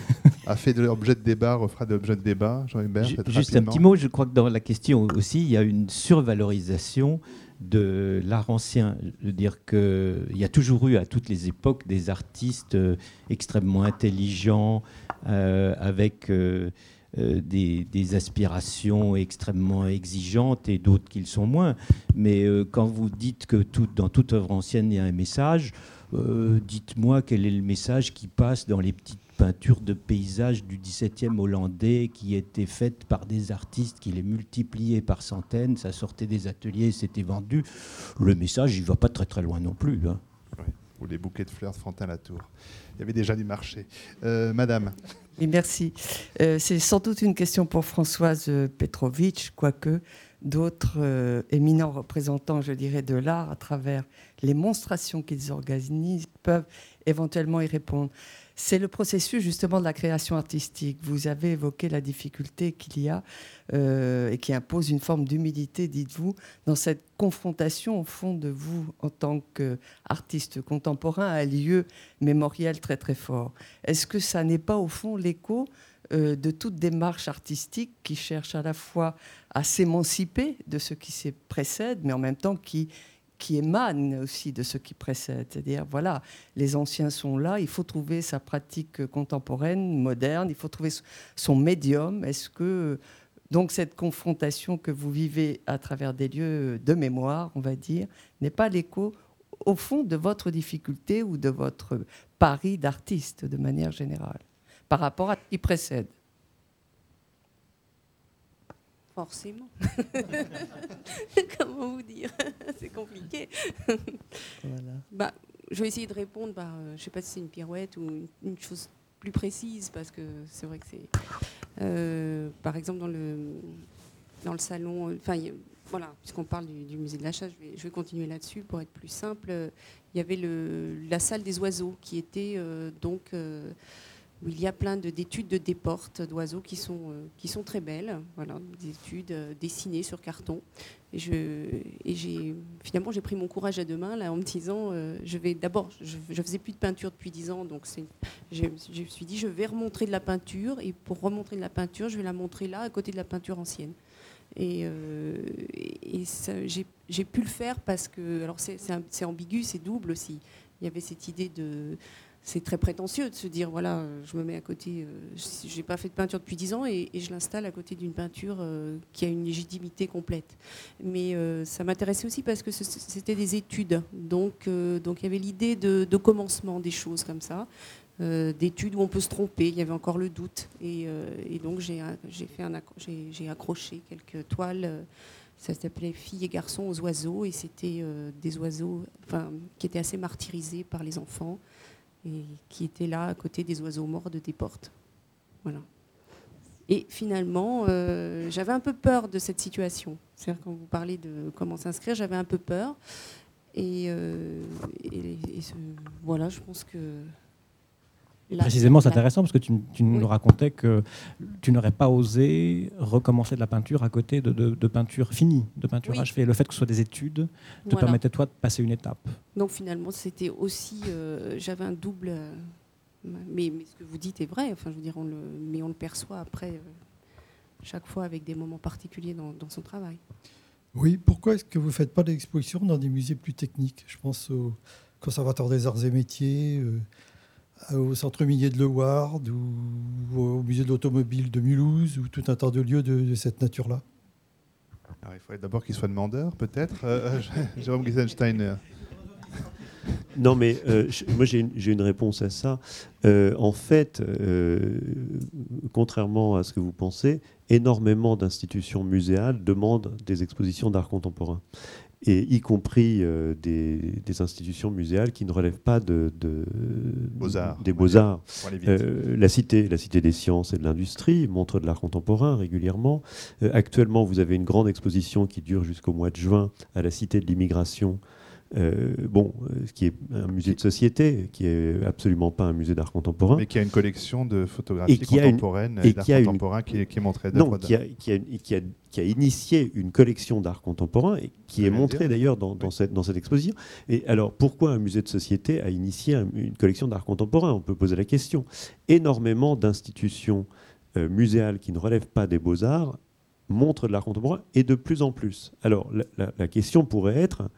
a fait de l'objet de débat, refera de l'objet de débat. Jean-Hubert, Juste un petit mot, je crois que dans la question aussi, il y a une survalorisation de l'art ancien. Je veux dire qu'il y a toujours eu à toutes les époques des artistes euh, extrêmement intelligents, avec euh, des, aspirations extrêmement exigeantes et d'autres qui le sont moins. Mais euh, quand vous dites que dans toute œuvre ancienne, il y a un message, euh, dites-moi quel est le message qui passe dans les petites peintures de paysages du 17e hollandais qui étaient faites par des artistes qui les multipliaient par centaines. Ça sortait des ateliers, c'était vendu. Le message, il ne va pas très très loin non plus. Hein. Ou les bouquets de fleurs de Frontin-Latour. Il y avait déjà du marché. madame merci. Euh, c'est sans doute une question pour Françoise Petrovitch, quoique d'autres euh, éminents représentants, je dirais, de l'art à travers les monstrations qu'ils organisent peuvent éventuellement y répondre. C'est le processus justement de la création artistique. Vous avez évoqué la difficulté qu'il y a euh, et qui impose une forme d'humilité, dites-vous, dans cette confrontation au fond de vous en tant qu'artiste contemporain à un lieu mémoriel très très fort. Est-ce que ça n'est pas au fond l'écho euh, de toute démarche artistique qui cherche à la fois à s'émanciper de ce qui s'y précède, mais en même temps qui qui émane aussi de ce qui précède. C'est-à-dire, voilà, les anciens sont là, il faut trouver sa pratique contemporaine, moderne, il faut trouver son médium. Est-ce que, donc, cette confrontation que vous vivez à travers des lieux de mémoire, on va dire, n'est pas l'écho, au fond, de votre difficulté ou de votre pari d'artiste, de manière générale, par rapport à ce qui précède? Forcément. Comment vous dire? C'est compliqué. Bah, je vais essayer de répondre par, euh, je ne sais pas si c'est une pirouette ou une, chose plus précise, parce que c'est vrai que c'est... Euh, par exemple, dans le, dans le salon, enfin, voilà, puisqu'on parle du, musée de la chasse, je vais, continuer là-dessus pour être plus simple. Il y avait le, la salle des oiseaux qui était euh, donc où il y a plein d'études de, déportes d'oiseaux qui sont, euh, qui sont très belles, voilà, des études euh, dessinées sur carton. Et, finalement, j'ai pris mon courage à deux mains là, en me disant, euh, je vais d'abord, je, ne faisais plus de peinture depuis dix ans, donc je, me suis dit, je vais remontrer de la peinture, et pour remontrer de la peinture, je vais la montrer là, à côté de la peinture ancienne. Et, et j'ai, pu le faire parce que, alors c'est ambigu, c'est double aussi. Il y avait cette idée de c'est très prétentieux de se dire voilà, euh, je me mets à côté, euh, je n'ai pas fait de peinture depuis 10 ans et, je l'installe à côté d'une peinture euh, qui a une légitimité complète. Mais ça m'intéressait aussi parce que c'était des études. Donc, donc il y avait l'idée de, commencement des choses comme ça, d'études où on peut se tromper, il y avait encore le doute. Et, donc j'ai fait j'ai accroché quelques toiles. Ça s'appelait Filles et garçons aux oiseaux et c'était des oiseaux enfin, qui étaient assez martyrisés par les enfants et qui était là à côté des oiseaux morts de Desportes. Voilà. Et finalement, euh, j'avais un peu peur de cette situation. C'est-à-dire quand vous parlez de comment s'inscrire, j'avais un peu peur. Et, euh, voilà, je pense que Précisément, c'est intéressant parce que tu, nous racontais que tu n'aurais pas osé recommencer de la peinture à côté de, peinture finie, de peinture achevée. Le fait que ce soit des études te permettait toi de passer une étape. Donc finalement, c'était aussi, euh, j'avais un double. Euh, mais, ce que vous dites est vrai. Enfin, je veux dire, on le, mais on le perçoit après euh, chaque fois avec des moments particuliers dans, dans son travail. Oui. Pourquoi est-ce que vous ne faites pas d'exposition dans des musées plus techniques? Je pense au Conservatoire des Arts et Métiers au Centre minier de Leward ou au Musée de l'Automobile de Mulhouse ou tout un tas de lieux de, cette nature-là Il faudrait d'abord qu'il soit demandeur, peut-être. Euh, euh, Jérôme Giesenstein. Non, mais euh, moi j'ai une, réponse à ça. en fait, contrairement à ce que vous pensez, énormément d'institutions muséales demandent des expositions d'art contemporain et y compris euh, des, institutions muséales qui ne relèvent pas de, des beaux-arts. Euh, la, cité, la Cité des sciences et de l'industrie montre de l'art contemporain régulièrement. Euh, actuellement, vous avez une grande exposition qui dure jusqu'au mois de juin à la Cité de l'immigration euh, bon, euh, ce qui est un musée de société, qui est absolument pas un musée d'art contemporain. Mais qui a une collection de photographies contemporaines et d'art contemporain qui, qui, est montrée Non, qui a, qui, a, qui, a, qui a, initié une collection d'art contemporain et qui est montrée d'ailleurs dans, dans, cette, dans cette exposition. Et alors, pourquoi un musée de société a initié une collection d'art contemporain? On peut poser la question. Énormément d'institutions euh, muséales qui ne relèvent pas des beaux-arts montrent de l'art contemporain et de plus en plus. Alors, la, la question pourrait être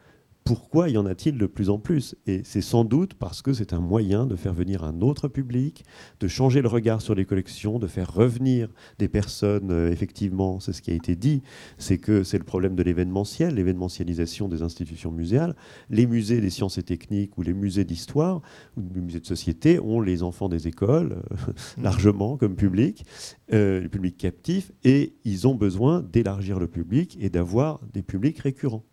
pourquoi y en a-t-il de plus en plus? Et c'est sans doute parce que c'est un moyen de faire venir un autre public, de changer le regard sur les collections, de faire revenir des personnes, euh, effectivement, c'est ce qui a été dit, c'est que c'est le problème de l'événementiel, l'événementialisation des institutions muséales. Les musées des sciences et techniques ou les musées d'histoire ou les musées de société ont les enfants des écoles, euh, largement comme public, euh, le public et ils ont besoin d'élargir le public et d'avoir des publics récurrents.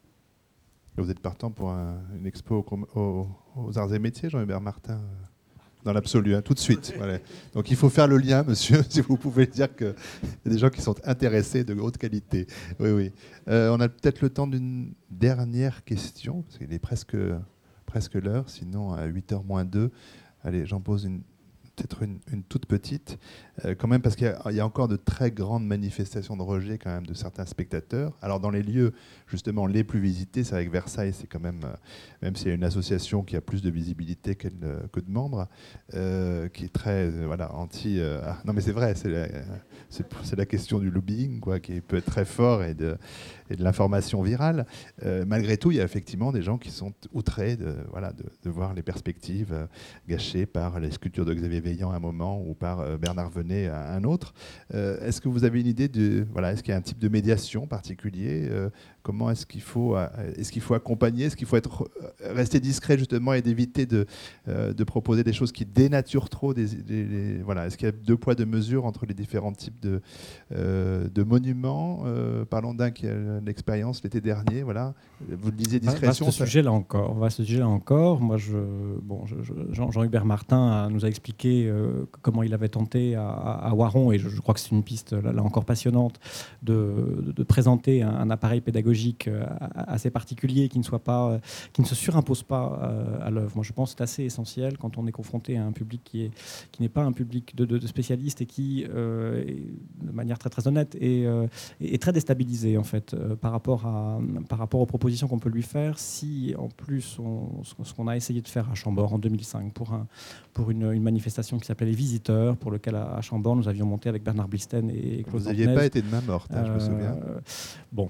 Vous êtes partant pour une expo aux, arts et métiers, Jean-Hubert Martin euh, dans l'absolu, hein, tout de suite. Donc il faut faire le lien, monsieur, si vous pouvez dire qu'il y a des gens qui sont intéressés de haute qualité. Oui, oui. Euh, on a peut-être le temps d'une dernière question, parce qu'il est presque, presque l'heure, sinon à 8h moins 2. Allez, j'en pose une, peut-être une, toute petite, euh, quand même parce qu'il y, a encore de très grandes manifestations de rejet quand même de certains spectateurs. Alors dans les lieux justement les plus visités, c'est avec Versailles, c'est quand même, euh, même s'il y a une association qui a plus de visibilité que de membres, euh, qui est très voilà anti. Ah, non mais c'est vrai, c'est la, question du lobbying quoi, qui peut être très fort et de, l'information virale. malgré tout, il y a effectivement des gens qui sont outrés de, de voir les perspectives gâchées par les sculptures de Xavier À un moment ou par Bernard Venet à un autre. est-ce que vous avez une idée de voilà, est-ce qu'il y a un type de médiation particulier Comment est-ce qu'il faut, est-ce qu'il faut accompagner Est-ce qu'il faut être, rester discret justement et d'éviter de, de proposer des choses qui dénaturent trop des, voilà, Est-ce qu'il y a deux poids deux mesures entre les différents types de, de monuments Parlons d'un qui a l'expérience l'été dernier. Voilà, vous le disiez discrétion. ce sujet là encore. Sujet là encore. Moi, je, bon, Jean-Hubert Martin nous a expliqué comment il avait tenté à, à Waron et je, crois que c'est une piste là, encore passionnante de, de, présenter un, appareil pédagogique euh, assez particulier qui ne, soit pas, euh, qui ne se surimpose pas euh, à l'œuvre. Moi, je pense que c'est assez essentiel quand on est confronté à un public qui n'est qui pas un public de, de, spécialistes et qui, de manière très très honnête, est, est très déstabilisé en fait par, rapport à, par rapport aux propositions qu'on peut lui faire. Si en plus ce qu'on a essayé de faire à Chambord en 2005 pour, un, pour une, une manifestation qui s'appelait Les Visiteurs, pour lequel à, Chambord nous avions monté avec Bernard Blisten et Claude Vous n'aviez pas été de main morte, hein, je me souviens. Euh, bon,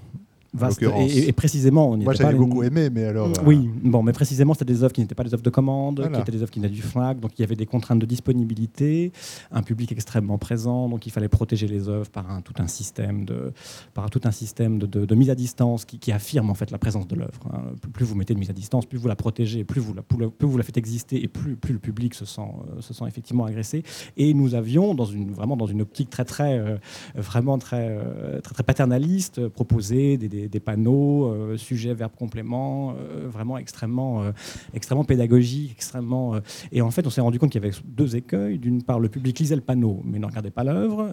et, précisément, on Moi, j'avais beaucoup aimé, mais alors. Mm, euh, oui, bon, mais précisément, c'était des œuvres qui n'étaient pas des œuvres de commande, qui étaient des œuvres qui venaient du FNAC, donc il y avait des contraintes de disponibilité, un public extrêmement présent, donc il fallait protéger les œuvres par un, tout un système de, par tout un système de, de, mise à distance qui, affirme en fait la présence de l'œuvre. Hein. Plus vous mettez de mise à distance, plus vous la protégez, plus vous la, plus vous la faites exister, et plus, plus le public se sent, euh, se sent effectivement agressé. Et nous avions, dans une, vraiment dans une optique très très, euh, vraiment très, très, très paternaliste, proposé des, des, des panneaux euh, sujet, verbe, complément, euh, vraiment extrêmement, euh, extrêmement pédagogique, extrêmement. et en fait, on s'est rendu compte qu'il y avait deux écueils. D'une part, le public lisait le panneau, mais ne regardait pas l'œuvre.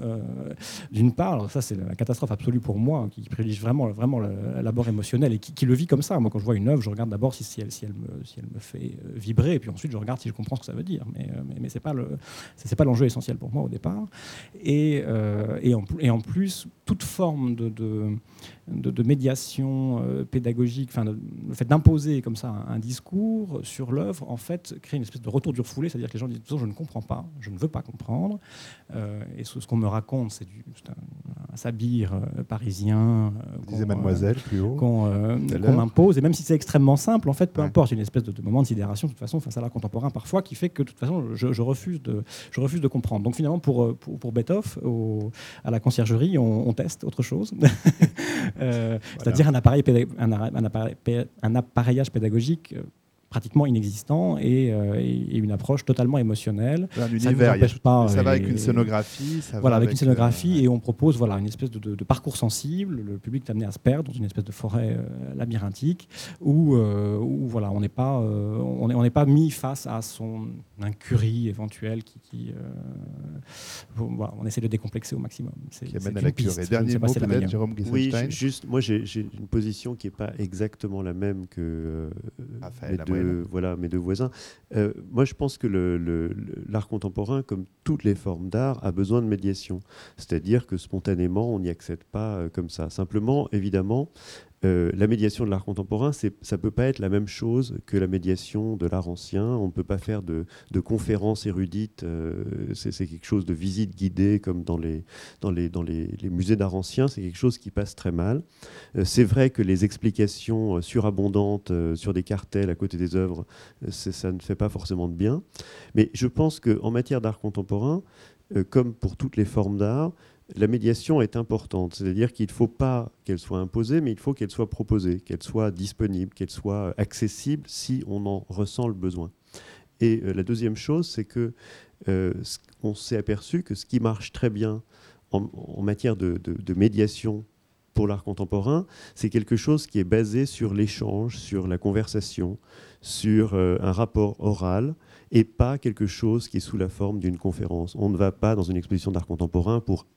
D'une part, alors ça c'est la catastrophe absolue pour moi, qui privilégie vraiment, vraiment l'abord émotionnel et qui, le vit comme ça. Moi, quand je vois une œuvre, je regarde d'abord si, elle, si, elle me, si elle me fait vibrer, et puis ensuite je regarde si je comprends ce que ça veut dire. Mais, mais, mais c'est pas le, c'est pas l'enjeu essentiel pour moi au départ. Et, et, en, plus, toute forme de, de médiation euh, pédagogique, enfin, le fait d'imposer comme ça un, discours sur l'œuvre, en fait, crée une espèce de retour du refoulé, c'est-à-dire que les gens disent je ne comprends pas, je ne veux pas comprendre. Euh, et ce, qu'on me raconte, c'est un, un, sabir euh, parisien. Disait Mademoiselle plus haut. Qu'on m'impose. Et même si c'est extrêmement simple, en fait, peu importe, y a une espèce de, moment de sidération, de toute façon, face à l'art contemporain parfois, qui fait que de toute façon, je, refuse, de, je refuse de comprendre. Donc finalement, pour, pour, pour Beethoven, au, à la conciergerie, on, teste autre chose. C'est-à-dire un appareil un, appareillage pédagogique euh, pratiquement inexistant euh, et, une approche totalement émotionnelle. Un univers, pas, ça va avec une scénographie. voilà, avec, une scénographie euh, et on propose voilà, une espèce de, parcours sensible. Le public est amené à se perdre dans une espèce de forêt euh, labyrinthique où, où, voilà, on n'est pas, on on pas mis face à son incurie éventuelle qui, qui voilà, on essaie de décomplexer au maximum. Qui amène à la curée. Dernier mot peut-être, Jérôme Oui, juste, moi j'ai une position qui n'est pas exactement la même que Raphaël, voilà, mes deux voisins. Euh, moi, je pense que l'art contemporain, comme toutes les formes d'art, a besoin de médiation. C'est-à-dire que spontanément, on n'y accède pas euh, comme ça. Simplement, évidemment, euh, la médiation de l'art contemporain, ça ne peut pas être la même chose que la médiation de l'art ancien. On ne peut pas faire de, conférences érudites. Euh, c'est quelque chose de visite guidée comme dans les, musées d'art ancien. C'est quelque chose qui passe très mal. Euh, c'est vrai que les explications surabondantes sur des cartels à côté des œuvres, ça ne fait pas forcément de bien. Mais je pense qu'en matière d'art contemporain, comme pour toutes les formes d'art, la médiation est importante. C'est-à-dire qu'il ne faut pas qu'elle soit imposée, mais il faut qu'elle soit proposée, qu'elle soit disponible, qu'elle soit accessible si on en ressent le besoin. Et euh, la deuxième chose, c'est que euh, on s'est aperçu que ce qui marche très bien en, matière de, médiation pour l'art contemporain, c'est quelque chose qui est basé sur l'échange, sur la conversation, sur euh, un rapport oral, et pas quelque chose qui est sous la forme d'une conférence. On ne va pas dans une exposition d'art contemporain pour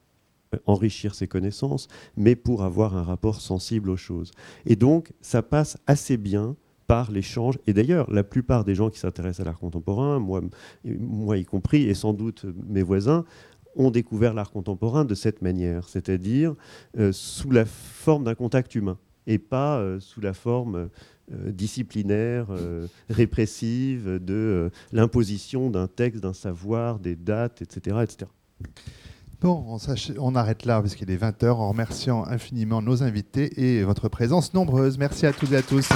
enrichir ses connaissances, mais pour avoir un rapport sensible aux choses. Et donc, ça passe assez bien par l'échange. Et d'ailleurs, la plupart des gens qui s'intéressent à l'art contemporain, moi, moi y compris, et sans doute mes voisins, ont découvert l'art contemporain de cette manière, c'est-à-dire euh, sous la forme d'un contact humain, et pas euh, sous la forme euh, disciplinaire, répressive, de l'imposition d'un texte, d'un savoir, des dates, etc. etc. Bon, on, arrête là parce qu'il est 20h en remerciant infiniment nos invités et votre présence nombreuse. Merci à toutes et à tous.